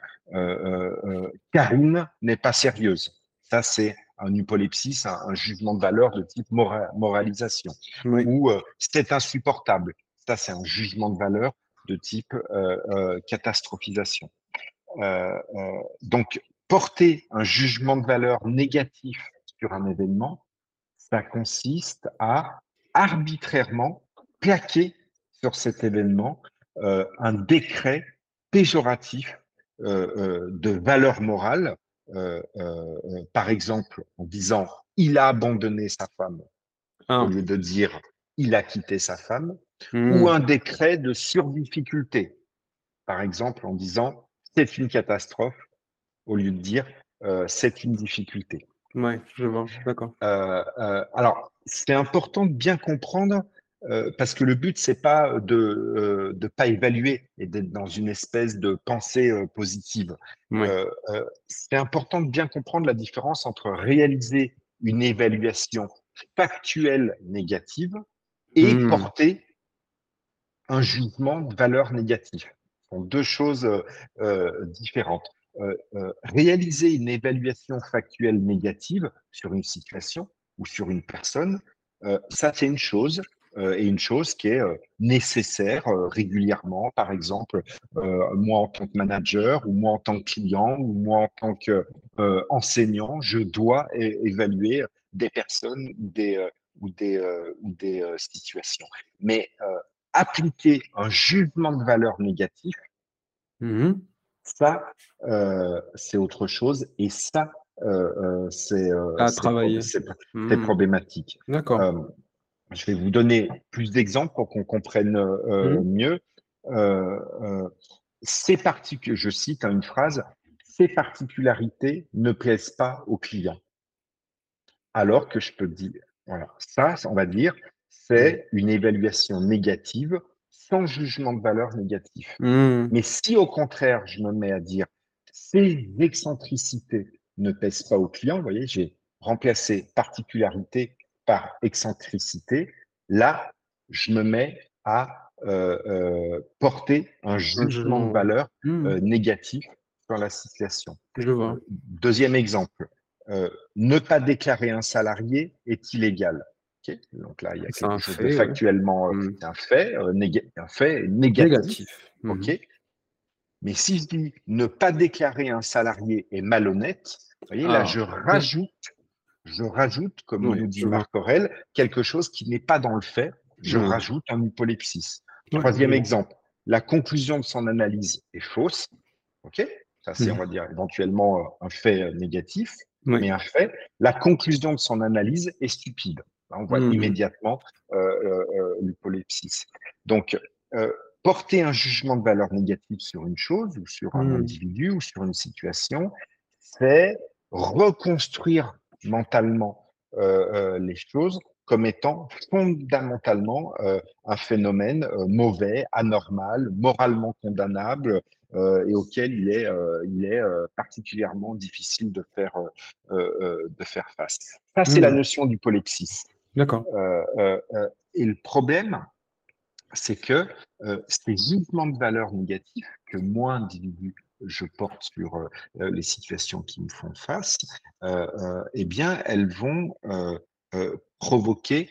Karine n'est pas sérieuse. Ça, c'est un hypolepsis, un, jugement de valeur de type moralisation. Ou c'est insupportable. Ça, c'est un jugement de valeur de type catastrophisation. Euh, euh, donc, porter un jugement de valeur négatif sur un événement, ça consiste à arbitrairement plaquer sur cet événement euh, un décret péjoratif de valeur morale, par exemple en disant il a abandonné sa femme, ah. au lieu de dire il a quitté sa femme, Mmh. ou un décret de surdifficulté. Par exemple, en disant c'est une catastrophe, au lieu de dire euh, c'est une difficulté. Ouais, je vois, d'accord. Euh, euh, alors, c'est important de bien comprendre euh, parce que le but, c'est pas de ne pas évaluer et d'être dans une espèce de pensée euh, positive. Euh, euh, c'est important de bien comprendre la différence entre réaliser une évaluation factuelle négative et Mmh. porter un jugement de valeur négative. Sont deux choses euh, différentes. Euh, euh, réaliser une évaluation factuelle négative sur une situation ou sur une personne, euh, ça c'est une chose, euh, et une chose qui est euh, nécessaire euh, régulièrement. Par exemple, euh, moi en tant que manager, ou moi en tant que client, ou moi en tant qu'enseignant, je dois évaluer des personnes des, euh, ou des, euh, ou des euh, situations. Mais euh, appliquer un jugement de valeur négatif, Mmh. ça, euh, c'est autre chose. Et ça, euh, euh, c'est À c'est Mmh. problématique. D'accord. Je vais vous donner plus d'exemples pour qu'on comprenne Mmh. mieux. Ces je cite hein, une phrase, ces particularités ne plaisent pas aux clients. Alors que je peux dire, voilà, ça, on va dire, Mmh. C'est une évaluation négative sans jugement de valeur négatif. Mmh. Mais si au contraire, je me mets à dire ces excentricités ne pèsent pas au client, vous voyez, j'ai remplacé particularité par excentricité, là, je me mets à euh, euh, porter un jugement de valeur Mmh. euh, négatif sur la situation. Je vois. Deuxième exemple, ne pas déclarer un salarié est illégal. Donc là, il y a quelque chose fait, de ouais. factuellement, euh, c'est un fait, euh, néga- un fait négatif. Négatif. Mmh. Ok Mais si je dis ne pas déclarer un salarié est malhonnête, vous voyez, là, Ah, je ouais. rajoute, je rajoute, comme Ouais, nous dit. Marc Aurel, quelque chose qui n'est pas dans le fait. Je rajoute un hypolepsis. Troisième exemple, la conclusion de son analyse est fausse. OK Ça, c'est, on va dire, éventuellement euh, un fait négatif, mais un fait. La conclusion de son analyse est stupide. On voit Mmh. immédiatement euh, euh, euh. Donc, euh, porter un jugement de valeur négative sur une chose ou sur un Mmh. individu ou sur une situation, c'est reconstruire mentalement euh, euh, les choses comme étant fondamentalement euh, un phénomène mauvais, anormal, moralement condamnable et auquel il est, il est particulièrement difficile de faire, de faire face. Ça, c'est la Mmh. notion du polepsis. D'accord. Euh, euh, euh, et le problème, c'est que ces jugements de valeur négatifs que moi, individu, je porte sur les situations qui me font face, eh bien, elles vont provoquer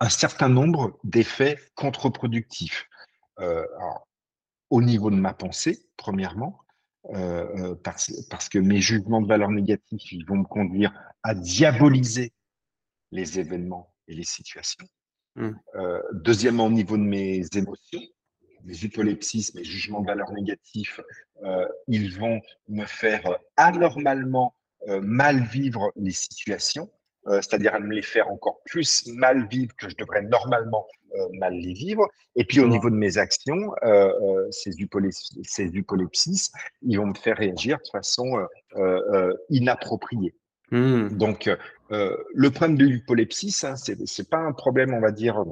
un certain nombre d'effets contre-productifs. Au niveau de ma pensée, premièrement, euh, euh, parce, parce que mes jugements de valeur négatifs, ils vont me conduire à diaboliser les événements et les situations. Mmh. Euh, deuxièmement, au niveau de mes émotions, mes hypolepsis, mes jugements de valeur négatifs, euh, ils vont me faire anormalement mal vivre les situations, euh, c'est-à-dire à me les faire encore plus mal vivre que je devrais normalement euh, mal les vivre. Et puis au niveau de mes actions, euh, euh, ces, hypolepsis, ces ils vont me faire réagir de façon inappropriée. Mmh. Donc, le problème de l'hypolepsis, hein, c'est c'est pas un problème, on va dire,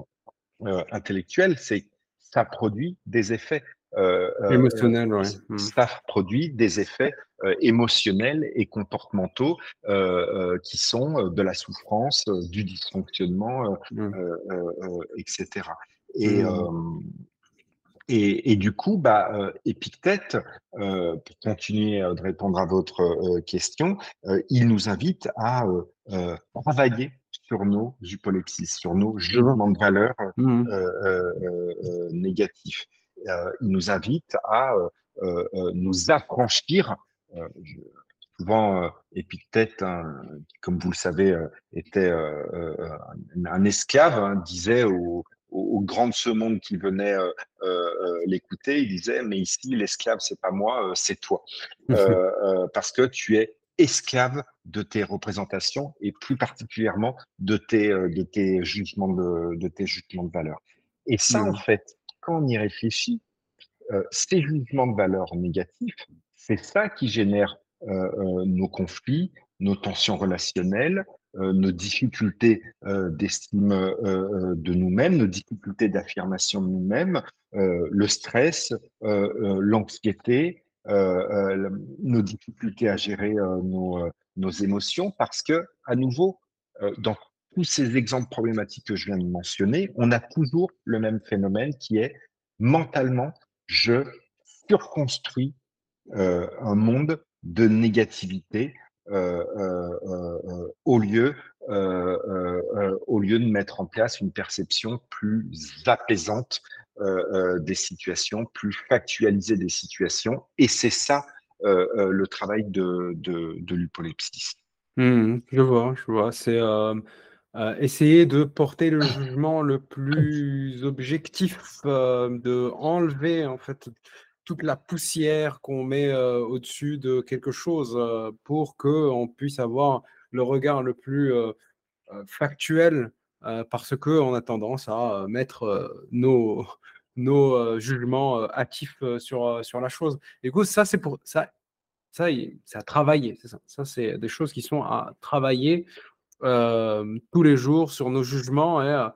intellectuel, c'est ça produit des effets. Euh, euh, Émotionnel, ouais. Mmh. ça produit des effets euh, émotionnels et comportementaux euh, euh, qui sont euh, de la souffrance, euh, du dysfonctionnement, euh, euh, euh, euh, etc. Et, euh, et, et du coup, bah, euh, Épictète, euh, pour continuer euh, de répondre à votre euh, question, euh, il nous invite à euh, euh, travailler sur nos hypolepsies, sur nos jugements de valeur euh, euh, euh, négatifs. Euh, il nous invite à euh, euh, nous affranchir. je- souvent, Épictète, hein, comme vous le savez, était un, esclave, hein, disait au, au, au grand de ce monde qui venait euh, euh, l'écouter, il disait, mais ici, l'esclave, c'est pas moi, euh, c'est toi. Parce que tu es esclave de tes représentations et plus particulièrement de tes, de tes, jugements, de, de tes jugements de valeur. Et ça, en fait, quand on y réfléchit, ces jugements de valeur négatifs, c'est ça qui génère nos conflits, nos tensions relationnelles, euh, nos difficultés euh, d'estime euh, de nous-mêmes, nos difficultés d'affirmation de nous-mêmes, le stress, l'anxiété, nos difficultés à gérer nos, nos, émotions, parce que, à nouveau, dans tous ces exemples problématiques que je viens de mentionner, on a toujours le même phénomène qui est mentalement, je surconstruis un monde de négativité euh, euh, euh, au lieu au lieu de mettre en place une perception plus apaisante des situations, plus factualisée des situations. Et c'est ça le travail de, de. Mmh, je vois, je vois. C'est essayer de porter le jugement le plus objectif, de enlever en fait toute la poussière qu'on met au-dessus de quelque chose pour qu'on puisse avoir le regard le plus factuel parce qu'on a tendance à mettre nos, nos jugements actifs sur, sur la chose. Et ça, c'est pour ça. Ça, c'est à travailler. Ça, ça c'est des choses qui sont à travailler tous les jours sur nos jugements et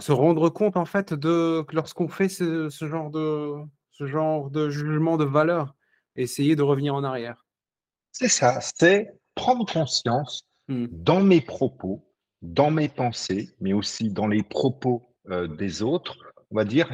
se rendre compte en fait de lorsqu'on fait ce, ce genre de, ce genre de jugement de valeur, essayer de revenir en arrière. C'est ça, c'est prendre conscience mmh. dans mes propos, dans mes pensées, mais aussi dans les propos euh, des autres, on va dire,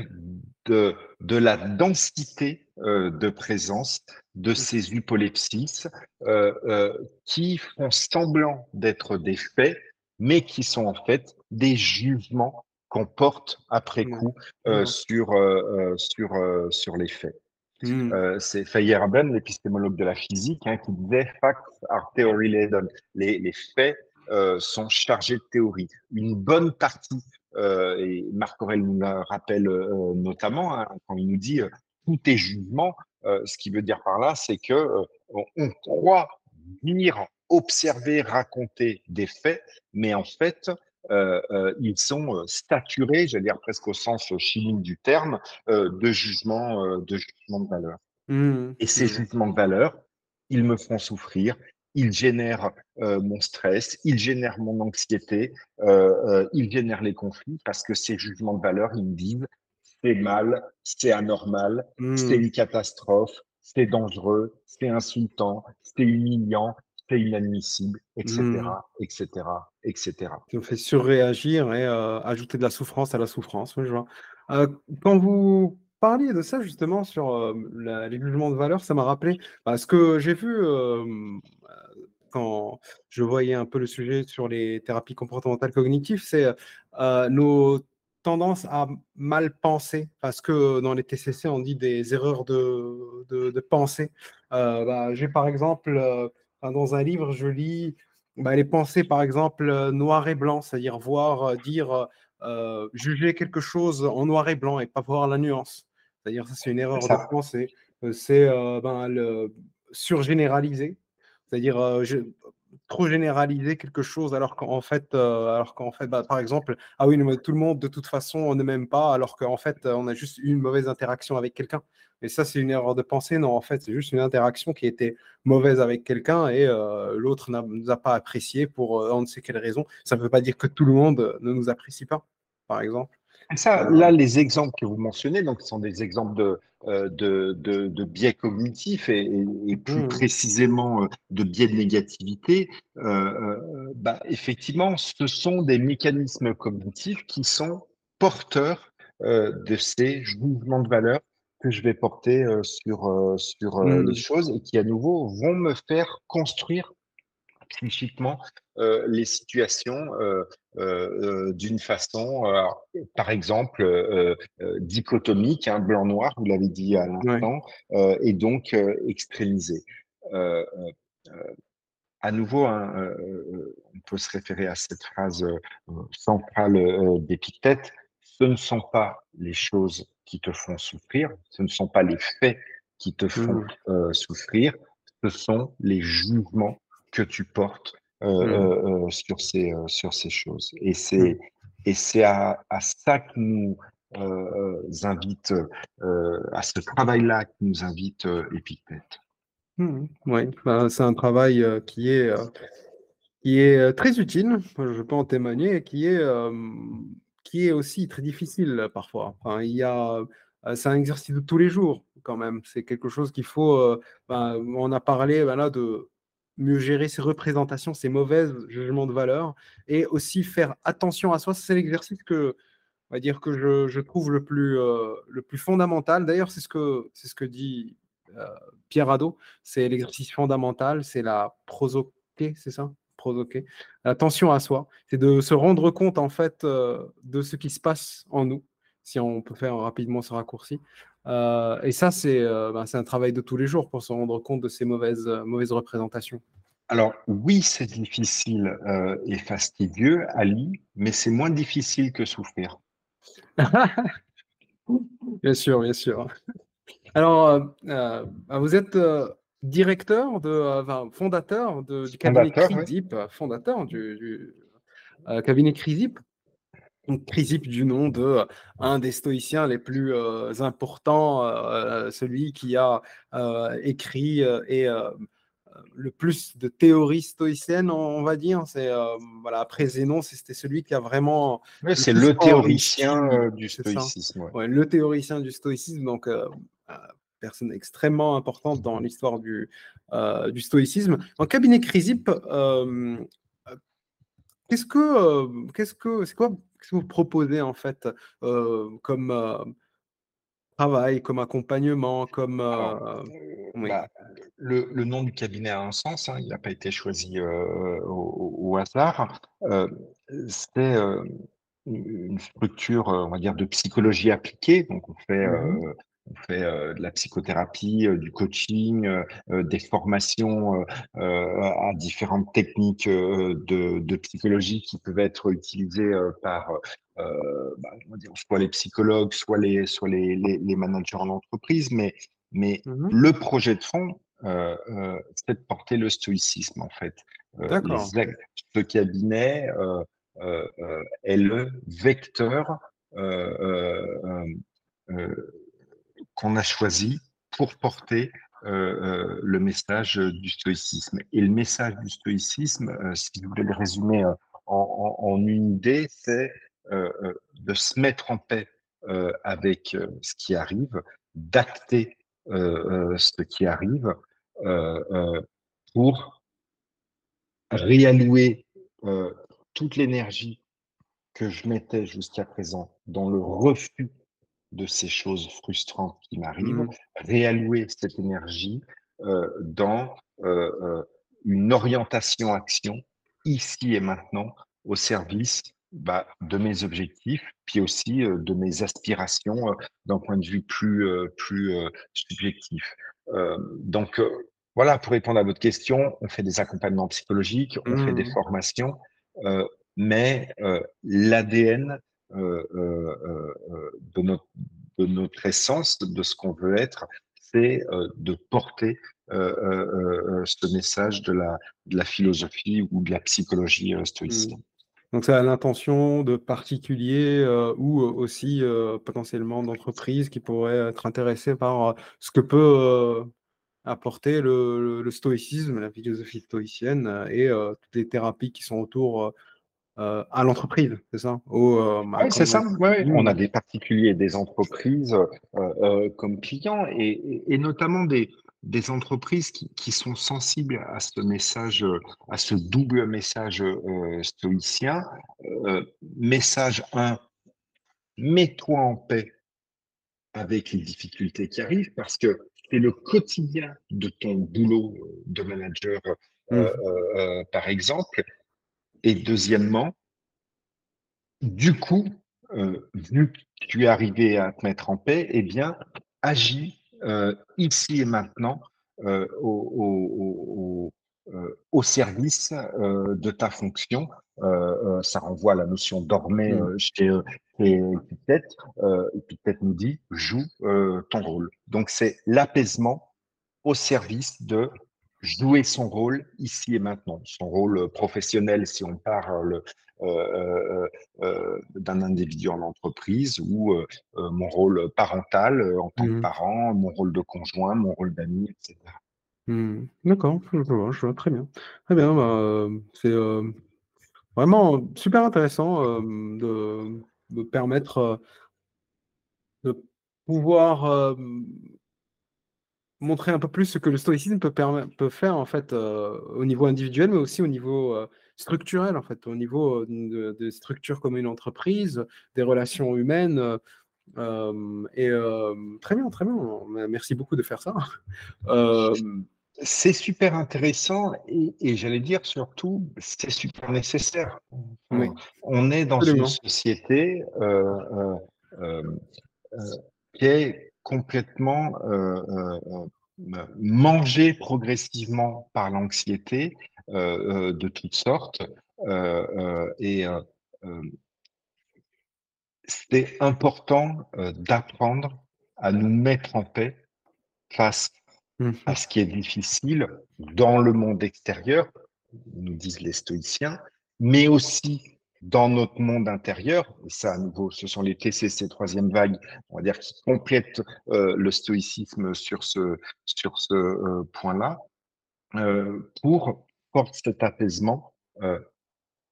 de, de la densité euh, de présence de mmh. ces hypolepsis euh, qui font semblant d'être des faits, mais qui sont en fait des jugements qu'on porte après mmh. coup euh, mmh. sur, euh, euh, sur, sur les faits. Mmh. c'est Feyerabend, l'épistémologue de la physique, hein, qui disait Facts are theory laden. Les, les faits sont chargés de théorie. Une bonne partie, et Marc Aurel nous le rappelle notamment, hein, quand il nous dit tout est jugement, ce qui veut dire par là, c'est que on croit venir observer, raconter des faits, mais en fait, euh, euh, ils sont euh, saturés, j'allais dire presque au sens chimique du terme, de jugements de, jugement de valeur. Mmh. Et ces mmh. jugements de valeur, ils me font souffrir, ils génèrent mon stress, ils génèrent mon anxiété, ils génèrent les conflits parce que ces jugements de valeur, ils me disent c'est mal, c'est anormal, c'est mmh. une catastrophe, c'est dangereux, c'est insultant, c'est humiliant, c'est inadmissible, etc., etc., etc. Ça fait surréagir et euh, ajouter de la souffrance à la souffrance. je vois. Euh, quand vous parliez de ça justement sur euh, les jugements de valeur, ça m'a rappelé parce que j'ai vu quand je voyais un peu le sujet sur les thérapies comportementales cognitives, c'est nos tendances à mal penser parce que dans les TCC on dit des erreurs de, de, pensée. Bah, j'ai par exemple dans un livre, je lis bah, les pensées, par exemple, euh, noir et blanc, c'est-à-dire voir, euh, dire, euh, juger quelque chose en noir et blanc et pas voir la nuance. C'est-à-dire, ça, c'est une erreur de pensée. C'est ben, le surgénéraliser. C'est-à-dire, trop généraliser quelque chose alors qu'en fait, alors qu'en fait bah, par exemple, ah oui, tout le monde, de toute façon, on ne m'aime pas, alors qu'en fait, on a juste eu une mauvaise interaction avec quelqu'un. Et ça, c'est une erreur de pensée. Non, en fait, c'est juste une interaction qui était mauvaise avec quelqu'un et euh, l'autre ne nous a pas apprécié pour euh, on ne sait quelle raison. Ça ne veut pas dire que tout le monde ne nous apprécie pas, par exemple. Ça, là, les exemples que vous mentionnez, donc, sont des exemples de, euh, de, de, biais cognitifs et, plus mmh. précisément de biais de négativité. bah, effectivement, ce sont des mécanismes cognitifs qui sont porteurs de ces jugements de valeur que je vais porter sur, sur les mmh. choses et qui, à nouveau, vont me faire construire psychiquement les situations d'une façon, par exemple, dichotomique, hein, blanc-noir, vous l'avez dit à l'instant, et donc extrémisée. à nouveau, hein, on peut se référer à cette phrase centrale d'Épictète, ce ne sont pas les choses qui te font souffrir, ce ne sont pas les faits qui te font mmh. euh, souffrir, ce sont les jugements que tu portes euh, mmh. sur, ces, sur ces choses. Et c'est et c'est à, à, ça que nous invite, à ce travail-là que nous invite Épictète. Mmh. oui, bah, c'est un travail qui est qui est très utile, je peux en témoigner, qui est, qui est aussi très difficile parfois. Enfin, il y a, c'est un exercice de tous les jours quand même. C'est quelque chose qu'il faut. Ben, on a parlé ben là, de mieux gérer ses représentations, ses mauvaises jugements de valeur, et aussi faire attention à soi. C'est l'exercice que, on va dire que je, trouve le plus, le plus fondamental. D'ailleurs, c'est ce que c'est ce que dit Pierre Hadot. C'est l'exercice fondamental, c'est la prosoquée, c'est ça? Provoquer. Attention à soi, c'est de se rendre compte en fait euh, de ce qui se passe en nous, si on peut faire rapidement ce raccourci. Euh, et ça, euh, ben, c'est un travail de tous les jours pour se rendre compte de ces mauvaises, mauvaises représentations. Alors oui, c'est difficile et fastidieux, Ali, mais c'est moins difficile que souffrir. bien sûr, bien sûr. Alors, vous êtes directeur, de, euh, fondateur du cabinet Crisip, fondateur du, euh, cabinet Crisip. Crisip du nom de euh, un des stoïciens les plus importants, celui qui a écrit et le plus de théories stoïciennes, on, va dire. C'est voilà après Zénon, c'était celui qui a vraiment. c'est le, théoricien du stoïcisme. le théoricien du stoïcisme. Donc personne extrêmement importante dans l'histoire du, euh, du stoïcisme. En cabinet euh, qu'est-ce que, euh, qu'est-ce que, c'est quoi, qu'est-ce que vous proposez en fait comme travail, comme accompagnement, comme bah, le, le, nom du cabinet a un sens, hein, il n'a pas été choisi au, hasard. c'est une structure, on va dire, de psychologie appliquée. Donc, on fait mmh on fait euh, de la psychothérapie, euh, du coaching, euh, des formations à différentes techniques de, psychologie qui peuvent être utilisées par bah, soit les psychologues, soit les, soit les, les, managers en entreprise. Mais, mais mmh le projet de fond, c'est de porter le stoïcisme, en fait. ce cabinet est le vecteur qu'on a choisi pour porter euh, euh, le message du stoïcisme. Et le message du stoïcisme, euh, si vous voulez le résumer en, une idée, c'est de se mettre en paix avec ce qui arrive, d'acter ce qui arrive pour réallouer toute l'énergie que je mettais jusqu'à présent dans le refus de ces choses frustrantes qui m'arrivent, mmh. réallouer cette énergie euh, dans euh, euh, une orientation-action ici et maintenant au service bah, de mes objectifs, puis aussi de mes aspirations d'un point de vue plus, plus subjectif. donc, voilà, pour répondre à votre question, on fait des accompagnements psychologiques, on fait des mmh. formations, mais l'ADN de, notre, de notre essence, de ce qu'on veut être, c'est de porter ce message de la, philosophie ou de la psychologie stoïcienne. Mmh. Donc, ça a l'intention de particuliers ou aussi potentiellement d'entreprises qui pourraient être intéressées par ce que peut apporter le, le, stoïcisme, la philosophie stoïcienne et toutes les thérapies qui sont autour euh, à l'entreprise, c'est ça? Euh, bah, Oui, c'est ça. On a des particuliers, des entreprises euh, comme clients et, notamment des, des entreprises qui, qui, sont sensibles à ce message, à ce double message stoïcien. message 1, mets-toi en paix avec les difficultés qui arrivent parce que c'est le quotidien de ton boulot de manager, mmh. par exemple. Et deuxièmement, du coup, euh, vu que tu es arrivé à te mettre en paix, eh bien, agis euh, ici et maintenant euh, au, service de ta fonction. ça renvoie à la notion d'ormais mmh. chez Epithète. Epithète nous dit joue ton rôle. Donc, c'est l'apaisement au service de jouer son rôle ici et maintenant, son rôle professionnel si on parle d'un individu en entreprise ou mon rôle parental en tant que Mmh. parent, mon rôle de conjoint, mon rôle d'ami, etc. Mmh. D'accord, je vois, je vois, très bien. Très bien, bah, c'est, vraiment super intéressant, de de permettre, de pouvoir, montrer un peu plus ce que le stoïcisme peut faire en fait, heu, au niveau individuel, mais aussi au niveau, heu, structurel en fait, au niveau, de des structures comme une entreprise, des relations humaines, et très bien, très bien, me merci beaucoup de faire ça. C'est super intéressant et, et j'allais dire surtout, c'est super nécessaire. Oui, on est dans une société euh, euh, euh, euh, qui est complètement euh, euh, euh, mangée progressivement par l'anxiété de toutes sortes. Et c'est important d'apprendre à nous mettre en paix face Mmh à ce qui est difficile dans le monde extérieur, nous disent les stoïciens, mais aussi dans notre monde intérieur. Et ça, à nouveau, ce sont les TCC troisième vague, on va dire, qui complètent euh, le stoïcisme sur ce, sur ce euh, point-là, euh, pour, pour cet apaisement,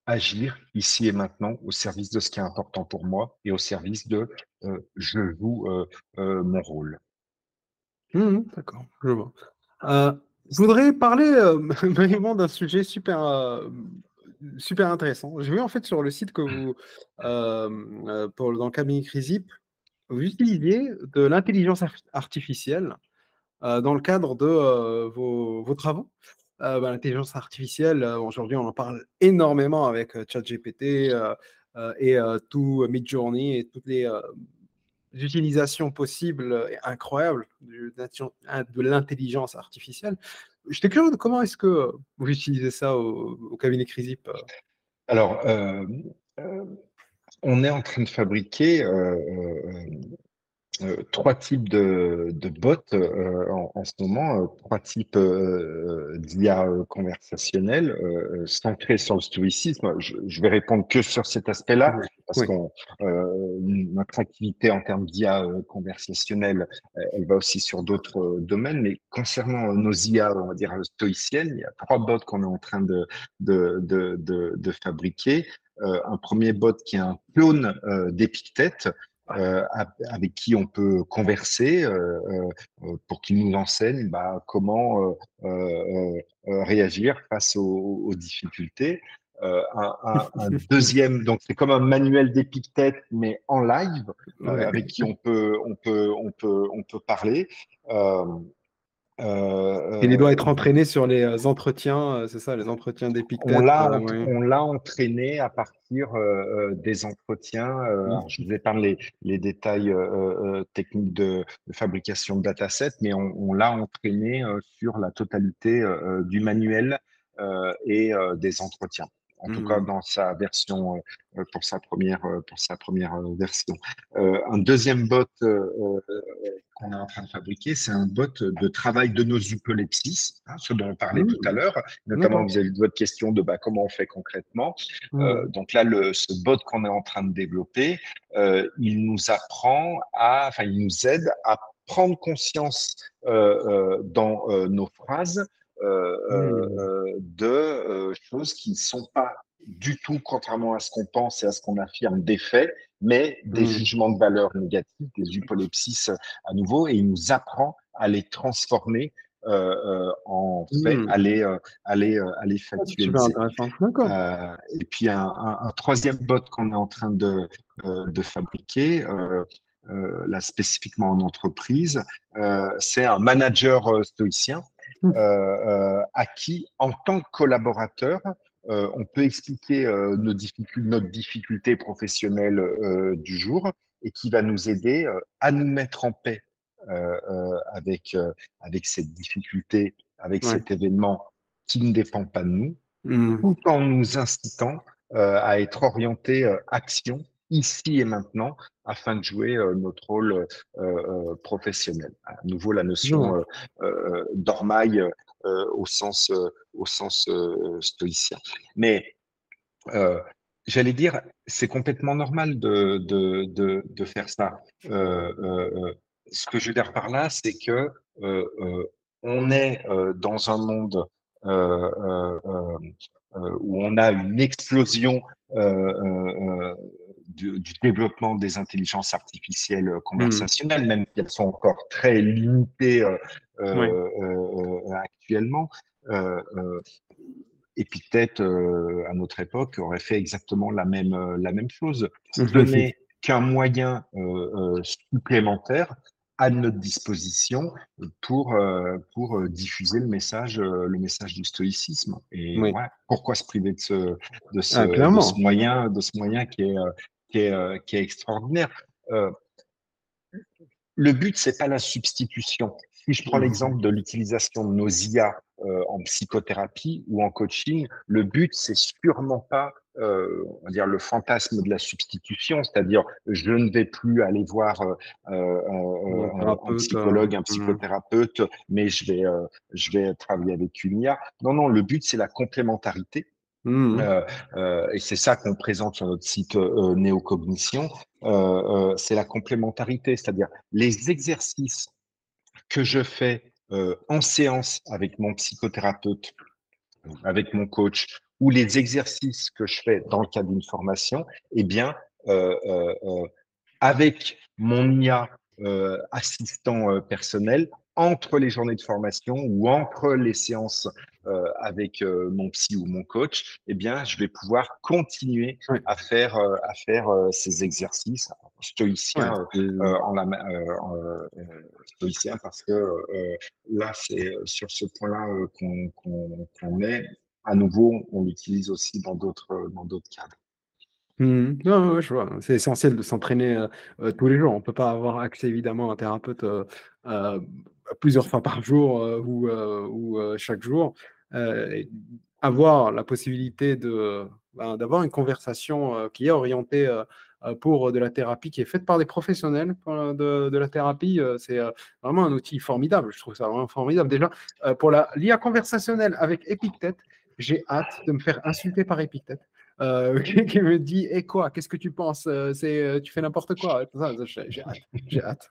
agir ici et maintenant au service de ce qui est important pour moi et au service de je joue mon rôle. Mmh d'accord, je vois. Je voudrais parler, d'un sujet super, super intéressant. J'ai vu en fait sur le site que vous, dans le cabinet CRISIP, vous utilisiez de l'intelligence arti artificielle, dans le cadre de, vos travaux. Bah, l'intelligence artificielle, aujourd'hui on en parle énormément avec, ChatGPT, et tout Midjourney et toutes les, heu L'utilisation possible et incroyable du nation in de l'intelligence artificielle. J'étais curieux de comment est-ce que, vous utilisez ça au au cabinet CRISIP, heu? Alors, euh, euh, On est en train de fabriquer euh, trois types de, de bots euh, en, en ce moment, euh, trois types d'IA conversationnelle centrés sur le stoïcisme. Je, je vais répondre que sur cet aspect-là Oui, parce oui. euh, notre activité en termes d'IA conversationnelle, elle va aussi sur d'autres domaines. Mais concernant nos IA, on va dire stoïciennes, il y a trois bots qu'on est en train de de, de, de, de fabriquer. Euh, un premier bot qui est un clone euh, d'Épictète, euh, avec qui on peut converser euh, euh, pour qu'il nous enseigne bah, comment euh, euh, euh, réagir face aux, aux difficultés. Euh, un, un, un, deuxième, donc c'est comme un manuel d'Épictète, mais en live, euh, avec qui on peut, on peut, on peut, on peut parler. Euh, Il doit euh, être entraîné sur les, heu, entretiens, heu, c'est ça, les entretiens on d'Épictète, l'a on, ouais. l'a entraîné à partir euh, euh, des entretiens. Euh, alors je Mmh. vous épargne les, les détails euh, euh, techniques de, de fabrication de datasets, mais on, on l'a entraîné euh, sur la totalité euh, du manuel euh, et euh, des entretiens. En tout cas, Mmh. dans sa version euh, pour sa première euh, pour sa première euh, version. Euh, un deuxième bot euh, euh, qu'on est en train de fabriquer, c'est un bot de travail de nos upolepsis, hein, ce dont on parlait tout à Mmh. l'heure, notamment vis-à-vis de votre question de bah, comment on fait concrètement. Euh, Mmh. donc là, le, ce bot qu'on est en train de développer, euh, il nous apprend à, enfin, il nous aide à prendre conscience euh, euh, dans euh, nos phrases euh, Mmh. euh, de euh, choses qui ne sont pas du tout, contrairement à ce qu'on pense et à ce qu'on affirme, des faits, mais des Mmh. jugements de valeur négatifs, des upolepsis à nouveau, et il nous apprend à les transformer euh, euh, en faits, Mmh. à les, euh, euh, les Ah, super factualiser. Euh, et puis un, un, un troisième bot qu'on est en train de, euh, de fabriquer, euh, euh, là spécifiquement en entreprise, euh, c'est un manager euh, stoïcien euh, euh, à qui, en tant que collaborateur, euh, on peut expliquer euh, nos difficultés, notre difficulté professionnelle euh, du jour et qui va nous aider euh, à nous mettre en paix euh, euh, avec, euh, avec cette difficulté, avec Ouais. cet événement qui ne dépend pas de nous, Mmh. tout en nous incitant euh, à être orienté euh, action ici et maintenant afin de jouer euh, notre rôle euh, euh, professionnel. À nouveau, la notion euh, d'ormaille au sens, au sens stoïcien. Mais j'allais dire, c'est complètement normal de, de, de, de faire ça. ce que je veux dire par là, c'est que on est dans un monde où on a une explosion du, développement des intelligences artificielles conversationnelles, mmh. même si elles sont encore très limitées actuellement. Épithète, à notre époque, aurait fait exactement la même, la même chose. Ce n'est qu'un moyen supplémentaire à notre disposition pour, pour diffuser le message, le message du stoïcisme. Et pourquoi se priver de ce, de ce, ah, ce, moyen, de ce moyen qui est, qui est, qui est extraordinaire Le but, c'est pas la substitution. Si je prends mmh. l'exemple de l'utilisation de nos IA en psychothérapie ou en coaching, le but, c'est sûrement pas euh, on va dire le fantasme de la substitution, c'est-à-dire je ne vais plus aller voir euh, euh, un, psychologue, un mmh. psychothérapeute, mais je vais, je vais travailler avec une IA. Non, non, le but c'est la complémentarité. Mmh. et c'est ça qu'on présente sur notre site Néocognition. c'est la complémentarité, c'est-à-dire les exercices que je fais en séance avec mon psychothérapeute, avec mon coach, ou les exercices que je fais dans le cadre d'une formation, eh bien, euh, euh, euh, avec mon IA assistant personnel, entre les journées de formation ou entre les séances avec mon psy ou mon coach, eh bien, je vais pouvoir continuer à faire à faire ces exercices stoïciens en la stoïcien parce que là, c'est sur ce point-là qu'on est à nouveau, on l'utilise aussi dans d'autres dans d'autres cadres. Mmh. Non, je vois. C'est essentiel de s'entraîner euh, euh, tous les jours. On ne peut pas avoir accès évidemment à un thérapeute euh, plusieurs fois par jour ou, ou chaque jour. Avoir la possibilité de, ben, d'avoir une conversation qui est orientée pour de la thérapie, qui est faite par des professionnels de, de la thérapie, c'est vraiment un outil formidable. Je trouve ça vraiment formidable. Déjà, pour la l'IA conversationnelle avec Epictet, j'ai hâte de me faire insulter par Épictète. Euh, qui me dit Et quoi? Qu'est-ce que tu penses? Euh, C'est euh, Tu fais n'importe quoi? J'ai hâte. J'ai hâte.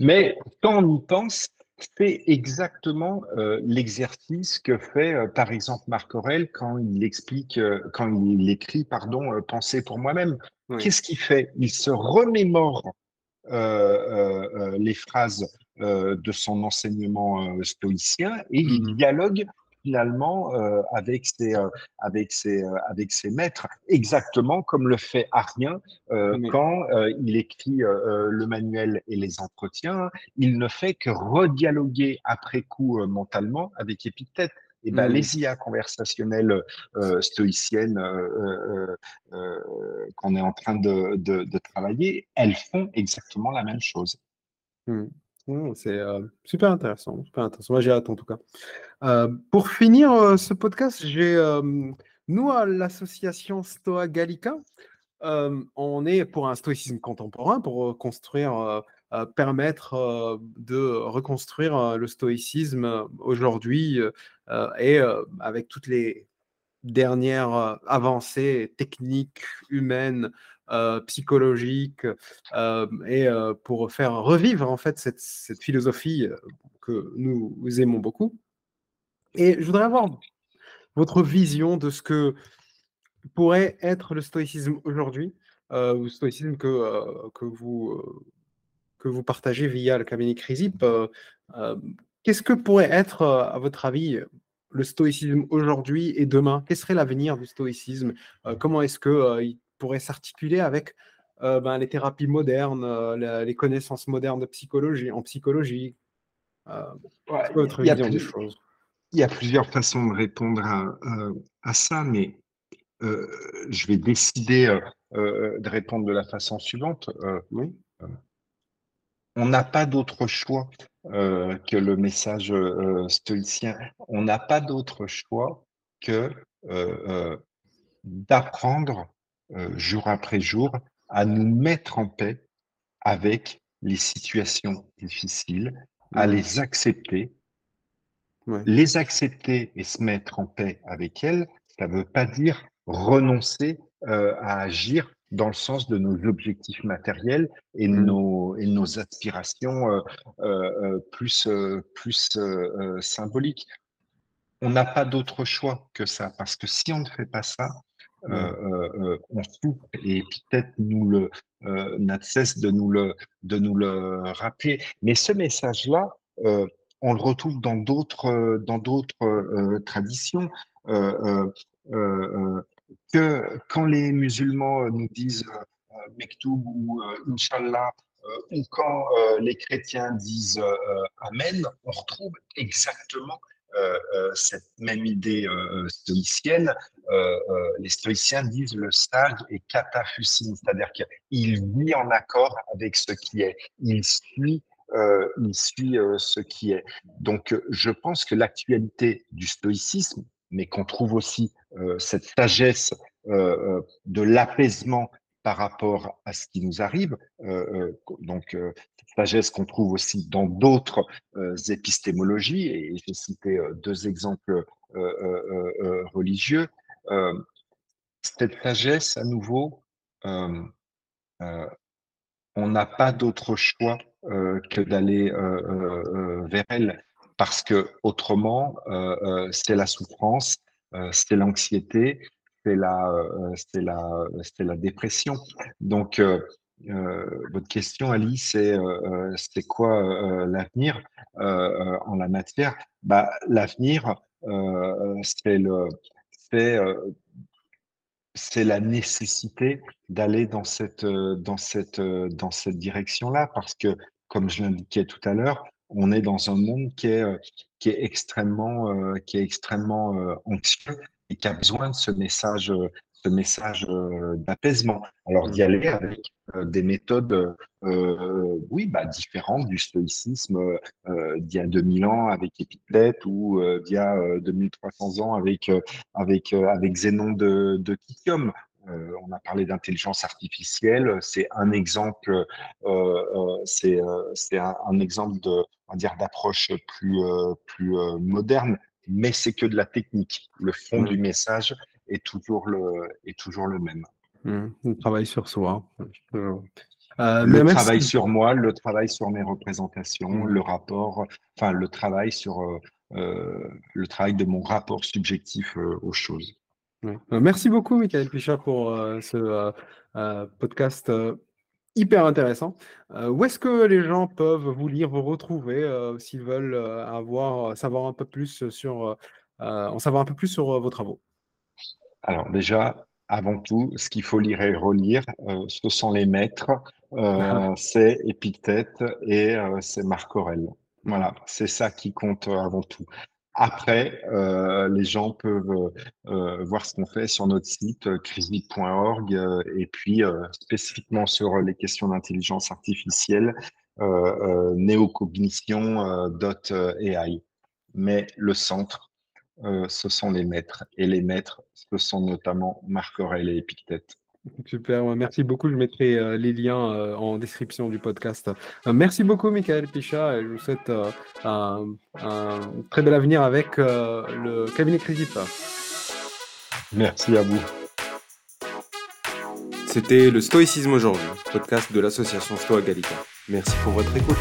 Mais quand on y pense, c'est exactement l'exercice que fait, par exemple, Marc Aurel quand il explique, quand il écrit, pardon, Penser pour moi-même. Qu'est-ce qu'il fait? Il se remémore les phrases de son enseignement stoïcien et il mmh dialogue finalement euh, avec ses euh, avec ses euh, avec ses maîtres exactement comme le fait Arien quand il écrit le manuel et les entretiens il ne fait que redialoguer après coup mentalement avec Épictète et ben, les IA conversationnelles stoïciennes qu'on est en train de, de, de, travailler, elles font exactement la même chose. Mmh. Mmh, c'est super intéressant, super intéressant. Moi, j'ai hâte en tout cas. pour finir ce podcast, nous à l'association Stoa Gallica, on est pour un stoïcisme contemporain, pour construire, permettre de reconstruire le stoïcisme aujourd'hui et avec toutes les dernières avancées techniques, humaines, euh, psychologique euh, et euh, pour faire revivre en fait cette, philosophie que nous, aimons beaucoup. Et je voudrais avoir votre vision de ce que pourrait être le stoïcisme aujourd'hui, le stoïcisme que, que, vous, que vous partagez via le cabinet Crisip. Qu'est-ce que pourrait être, à votre avis, le stoïcisme aujourd'hui et demain? Quel serait l'avenir du stoïcisme? Comment est-ce que pourrait s'articuler avec euh, ben, les thérapies modernes, euh, les connaissances modernes de psychologie, en psychologie. Euh, votre vision des choses Il y a plusieurs façons de répondre à, ça, mais je vais décider de répondre de la façon suivante. oui. on n'a pas d'autre choix que le message stoïcien. On n'a pas d'autre choix que d'apprendre euh, jour après jour, à nous mettre en paix avec les situations difficiles, à les accepter Les accepter et se mettre en paix avec elles, ça ne veut pas dire renoncer à agir dans le sens de nos objectifs matériels et mmh. nos, et nos aspirations plus, plus symboliques. On n'a pas d'autre choix que ça, parce que si on ne fait pas ça, on souffre et peut-être nous le n'a cesse de nous le de nous le rappeler. Mais ce message-là, on le retrouve dans d'autres dans d'autres traditions. que quand les musulmans nous disent Mektoub ou Inch'Allah, ou quand les chrétiens disent Amen, on retrouve exactement euh, euh, cette même idée euh, stoïcienne, les stoïciens disent le sage est cataphusin, c'est-à-dire qu'il vit en accord avec ce qui est, il suit il suit ce qui est. Donc, je pense que l'actualité du stoïcisme, mais qu'on trouve aussi cette sagesse de l'apaisement par rapport à ce qui nous arrive, donc sagesse qu'on trouve aussi dans d'autres euh, épistémologies, et j'ai cité euh, deux exemples euh, religieux. cette sagesse, à nouveau, on n'a pas d'autre choix que d'aller vers elle, parce que autrement, c'est la souffrance, c'est l'anxiété, c'est la, c'est la, c'est la dépression. Donc, euh, votre question, Ali, c'est euh, c'est quoi l'avenir en la matière? Bah, L'avenir, c'est le la nécessité d'aller dans cette, dans cette, dans cette direction-là, parce que, comme je l'indiquais tout à l'heure, on est dans un monde qui est, qui est extrêmement, qui est extrêmement anxieux et qui a besoin de ce message, ce message d'apaisement. Alors d'y aller avec des méthodes, euh, oui, bah, différentes du stoïcisme euh, d'il y a 2000 ans avec Épictète ou d'il y a 2300 ans avec, avec, avec Zénon de, de Kitium. on a parlé d'intelligence artificielle, c'est un exemple, c'est un, un, exemple de, on dire, d'approche plus, plus moderne, mais c'est que de la technique. Le fond du message est toujours le, est toujours le même. Mmh. On travaille sur soi. Euh, le travail sur moi, le travail sur mes représentations, mmh. le rapport, enfin le travail sur euh, euh, le travail de mon rapport subjectif aux choses. Merci beaucoup, Michael Pichat, pour ce podcast hyper intéressant. où est-ce que les gens peuvent vous lire, vous retrouver, s'ils veulent avoir, savoir un peu plus sur, en savoir un peu plus sur vos travaux? Alors déjà, avant tout, ce qu'il faut lire et relire, euh, ce sont les maîtres, euh, c'est Épictète et euh, c'est Marc Aurèle. Voilà, c'est ça qui compte avant tout. Après, les gens peuvent voir ce qu'on fait sur notre site crisi.org et puis spécifiquement sur les questions d'intelligence artificielle, neocognition.ai. Mais le centre, euh, ce sont les maîtres. Et les maîtres, ce sont notamment Marc Aurèle et Épictète. Super, merci beaucoup. Je mettrai euh, les liens euh, en description du podcast. merci beaucoup, Michael Picha. Je vous souhaite un, très bel avenir avec le cabinet Crédit. Merci à vous. C'était le Stoïcisme aujourd'hui, podcast de l'association Stoa Gallica. Merci pour votre écoute.